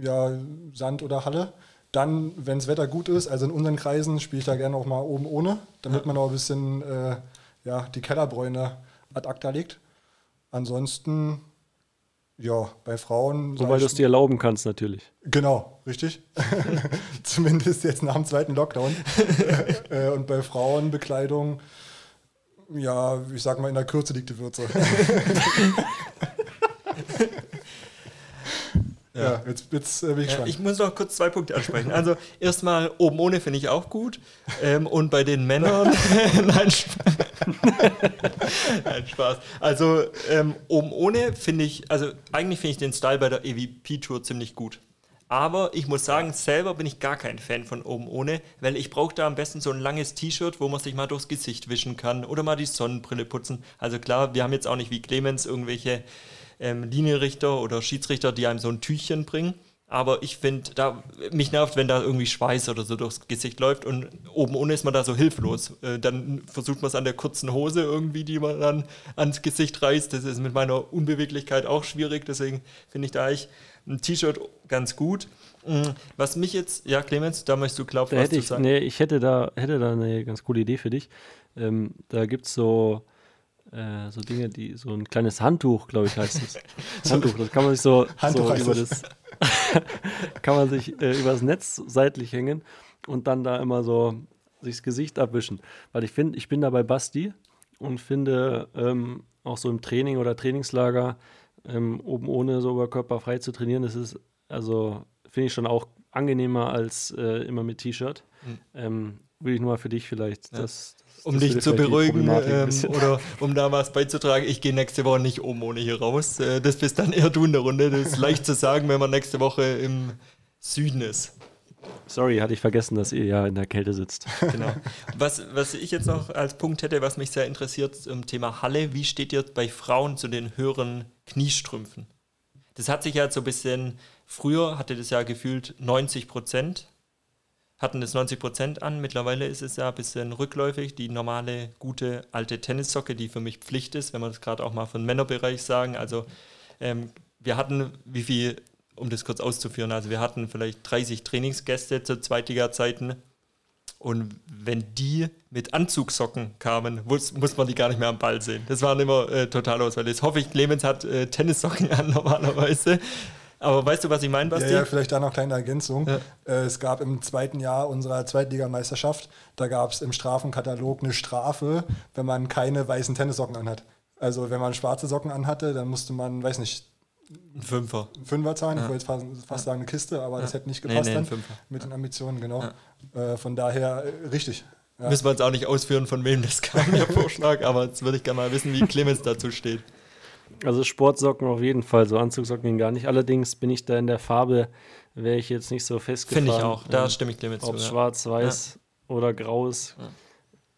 ja, Sand oder Halle. Dann, wenn das Wetter gut ist, also in unseren Kreisen spiele ich da gerne auch mal oben ohne, damit man auch ein bisschen äh, ja, die Kellerbräune ad acta legt. Ansonsten, ja, bei Frauen. Wobei du es dir erlauben kannst, natürlich. Genau, richtig. [laughs] Zumindest jetzt nach dem zweiten Lockdown. [laughs] äh, und bei Frauenbekleidung, ja, ich sag mal, in der Kürze liegt die Würze. [laughs] ja. jetzt, jetzt äh, bin ich Ja, gespannt. ich muss noch kurz zwei Punkte ansprechen. Also, erstmal, oben ohne finde ich auch gut. Ähm, und bei den Männern. [laughs] Nein, Spaß. [laughs] Nein, Spaß. Also, ähm, oben ohne finde ich, also eigentlich finde ich den Style bei der EVP-Tour ziemlich gut. Aber ich muss sagen, selber bin ich gar kein Fan von oben ohne, weil ich brauche da am besten so ein langes T-Shirt, wo man sich mal durchs Gesicht wischen kann oder mal die Sonnenbrille putzen. Also klar, wir haben jetzt auch nicht wie Clemens irgendwelche ähm, Linienrichter oder Schiedsrichter, die einem so ein Tüchchen bringen. Aber ich finde, da mich nervt, wenn da irgendwie Schweiß oder so durchs Gesicht läuft und oben ohne ist man da so hilflos. Äh, dann versucht man es an der kurzen Hose irgendwie, die man dann ans Gesicht reißt. Das ist mit meiner Unbeweglichkeit auch schwierig. Deswegen finde ich da eigentlich ein T-Shirt ganz gut. Mm, Was mich jetzt, ja, Clemens, da möchtest du glauben, was hätte zu ich, sagen. nee, ich hätte da, hätte da eine ganz coole Idee für dich. Ähm, da gibt es so, äh, so Dinge, die, so ein kleines Handtuch, glaube ich, heißt es. [laughs] Handtuch, das kann man sich so, so über das, [laughs] kann man sich äh, übers Netz seitlich hängen und dann da immer so sich das Gesicht abwischen. Weil ich finde, ich bin da bei Basti und finde ähm, auch so im Training oder Trainingslager ähm, oben ohne so Oberkörper frei zu trainieren, das ist also finde ich schon auch angenehmer als äh, immer mit T-Shirt. Ähm, will ich nur mal für dich vielleicht. Das, das, um das dich zu beruhigen ähm, oder [laughs] um da was beizutragen, ich gehe nächste Woche nicht oben ohne hier raus. Äh, das bist dann eher du in der Runde. Das ist leicht zu sagen, wenn man nächste Woche im Süden ist. Sorry, hatte ich vergessen, dass ihr ja in der Kälte sitzt. [laughs] Genau. Was, was ich jetzt noch als Punkt hätte, was mich sehr interessiert zum Thema Halle, wie steht ihr bei Frauen zu den höheren Kniestrümpfen? Das hat sich ja so ein bisschen, früher hatte das ja gefühlt 90 Prozent, hatten das 90 Prozent an, mittlerweile ist es ja ein bisschen rückläufig, die normale, gute, alte Tennissocke, die für mich Pflicht ist, wenn wir das gerade auch mal von Männerbereich sagen, also ähm, wir hatten, wie viel, um das kurz auszuführen, also wir hatten vielleicht 30 Trainingsgäste zu Zweitliga-Zeiten und wenn die mit Anzugsocken kamen, muss, muss man die gar nicht mehr am Ball sehen. Das waren immer äh, total Auswahl. Jetzt hoffe ich, Clemens hat äh, Tennissocken an normalerweise. Aber weißt du, was ich meine, Ja, Basti? ja, vielleicht da noch kleine Ergänzung. Ja. Äh, es gab im zweiten Jahr unserer Zweitligameisterschaft, da gab es im Strafenkatalog eine Strafe, wenn man keine weißen Tennissocken anhat. Also wenn man schwarze Socken anhatte, dann musste man, weiß nicht, Ein Fünfer. einen Fünfer zahlen. Ich wollte jetzt fast, fast sagen eine Kiste, aber das hätte nicht Nee, gepasst nee, ein dann mit den Ambitionen, genau. Äh, von daher äh, richtig. Ja. Müssen wir jetzt auch nicht ausführen, von wem das kam, der [laughs] Vorschlag, aber jetzt würde ich gerne mal wissen, wie Clemens dazu steht. Also Sportsocken auf jeden Fall, so Anzugsocken gehen gar nicht. Allerdings bin ich da in der Farbe, wäre ich jetzt nicht so festgefahren. Finde ich auch. Da Ähm, stimme ich Clemens Ob zu. Ja. schwarz, weiß oder grau ist,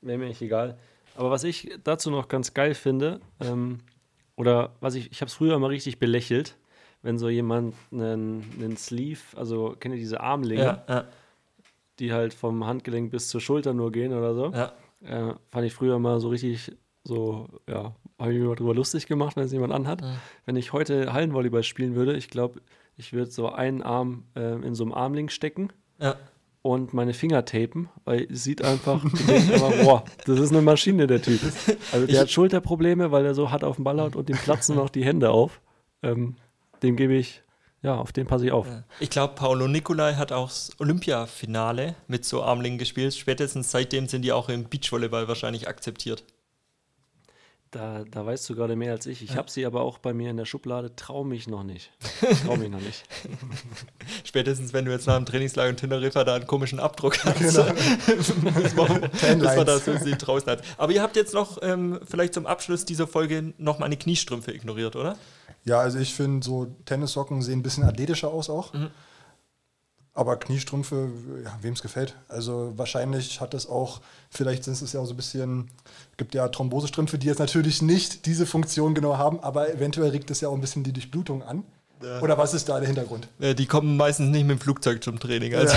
wäre mir nicht egal. Aber was ich dazu noch ganz geil finde, ähm, oder was ich, ich habe es früher immer richtig belächelt, wenn so jemand einen, einen Sleeve, also kennt ihr diese Armlinge, Ja, ja, die halt vom Handgelenk bis zur Schulter nur gehen oder so. ja. Äh, fand ich früher mal so richtig so, ja, habe ich mir darüber lustig gemacht, wenn es jemand anhat. Wenn ich heute Hallenvolleyball spielen würde, ich glaube, ich würde so einen Arm äh, in so einem Armling stecken ja. und meine Finger tapen, weil sieht einfach, [laughs] einfach, boah, das ist eine Maschine, der Typ. Also der Ich- hat Schulterprobleme, weil er so hart auf dem Ball haut und dem platzen noch die Hände auf. Ähm, dem gebe ich, ja, auf den passe ich auf. Ich glaube, Paolo Nicolai hat auch das Olympiafinale mit so Armlingen gespielt. Spätestens seitdem sind die auch im Beachvolleyball wahrscheinlich akzeptiert. Da, da weißt du gerade mehr als ich. Ich habe sie aber auch bei mir in der Schublade, trau mich noch nicht. [laughs] Trau mich noch nicht. [laughs] Spätestens, wenn du jetzt nach dem Trainingslager in Teneriffa da einen komischen Abdruck hast. Genau. dass man, dass man da so sie draußen hat. Aber ihr habt jetzt noch ähm, vielleicht zum Abschluss dieser Folge noch meine Kniestrümpfe ignoriert, oder? Ja, also ich finde, so Tennissocken sehen ein bisschen athletischer aus auch. Mhm. Aber Kniestrümpfe, ja, wem es gefällt. Also wahrscheinlich hat es auch, vielleicht sind es ja auch so ein bisschen, gibt ja Thrombosestrümpfe, die jetzt natürlich nicht diese Funktion genau haben, aber eventuell regt es ja auch ein bisschen die Durchblutung an. Oder was ist da der Hintergrund? Äh, die kommen meistens nicht mit dem Flugzeug zum Training. Also. [laughs]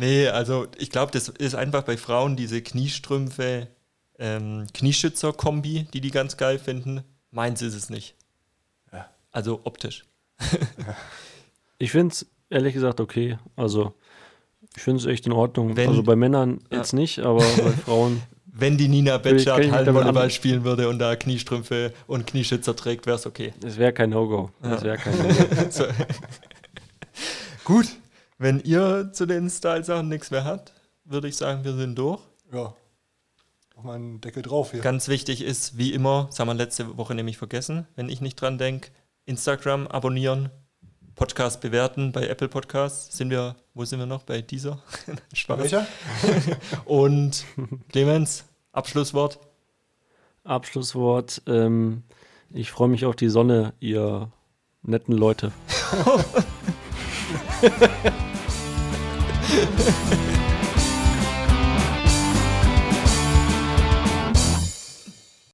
Nee, also ich glaube, das ist einfach bei Frauen diese Kniestrümpfe, ähm, Knieschützer-Kombi, die die ganz geil finden. Meins ist es nicht. Ja. Also optisch. [laughs] Ich finde es ehrlich gesagt okay. Also, ich finde es echt in Ordnung. Wenn- also bei Männern Ja. jetzt nicht, aber bei [laughs] Frauen. Wenn die Nina Betschart Hallenvolleyball spielen würde und da Kniestrümpfe und Knieschützer trägt, wäre es okay. Es wäre kein No-Go. Es Ja. wäre kein [laughs] No-Go. So. Gut, wenn ihr zu den Style-Sachen nichts mehr habt, würde ich sagen, wir sind durch. Ja. Mach mal einen Deckel drauf hier. Ganz wichtig ist, wie immer, das haben wir letzte Woche nämlich vergessen, wenn ich nicht dran denke, Instagram abonnieren, Podcast bewerten bei Apple Podcasts. Sind wir, wo sind wir noch? Bei dieser? [laughs] Spaß. Welcher? [laughs] Und Clemens, Abschlusswort. Abschlusswort. Ähm, ich freue mich auf die Sonne, ihr netten Leute. [laughs]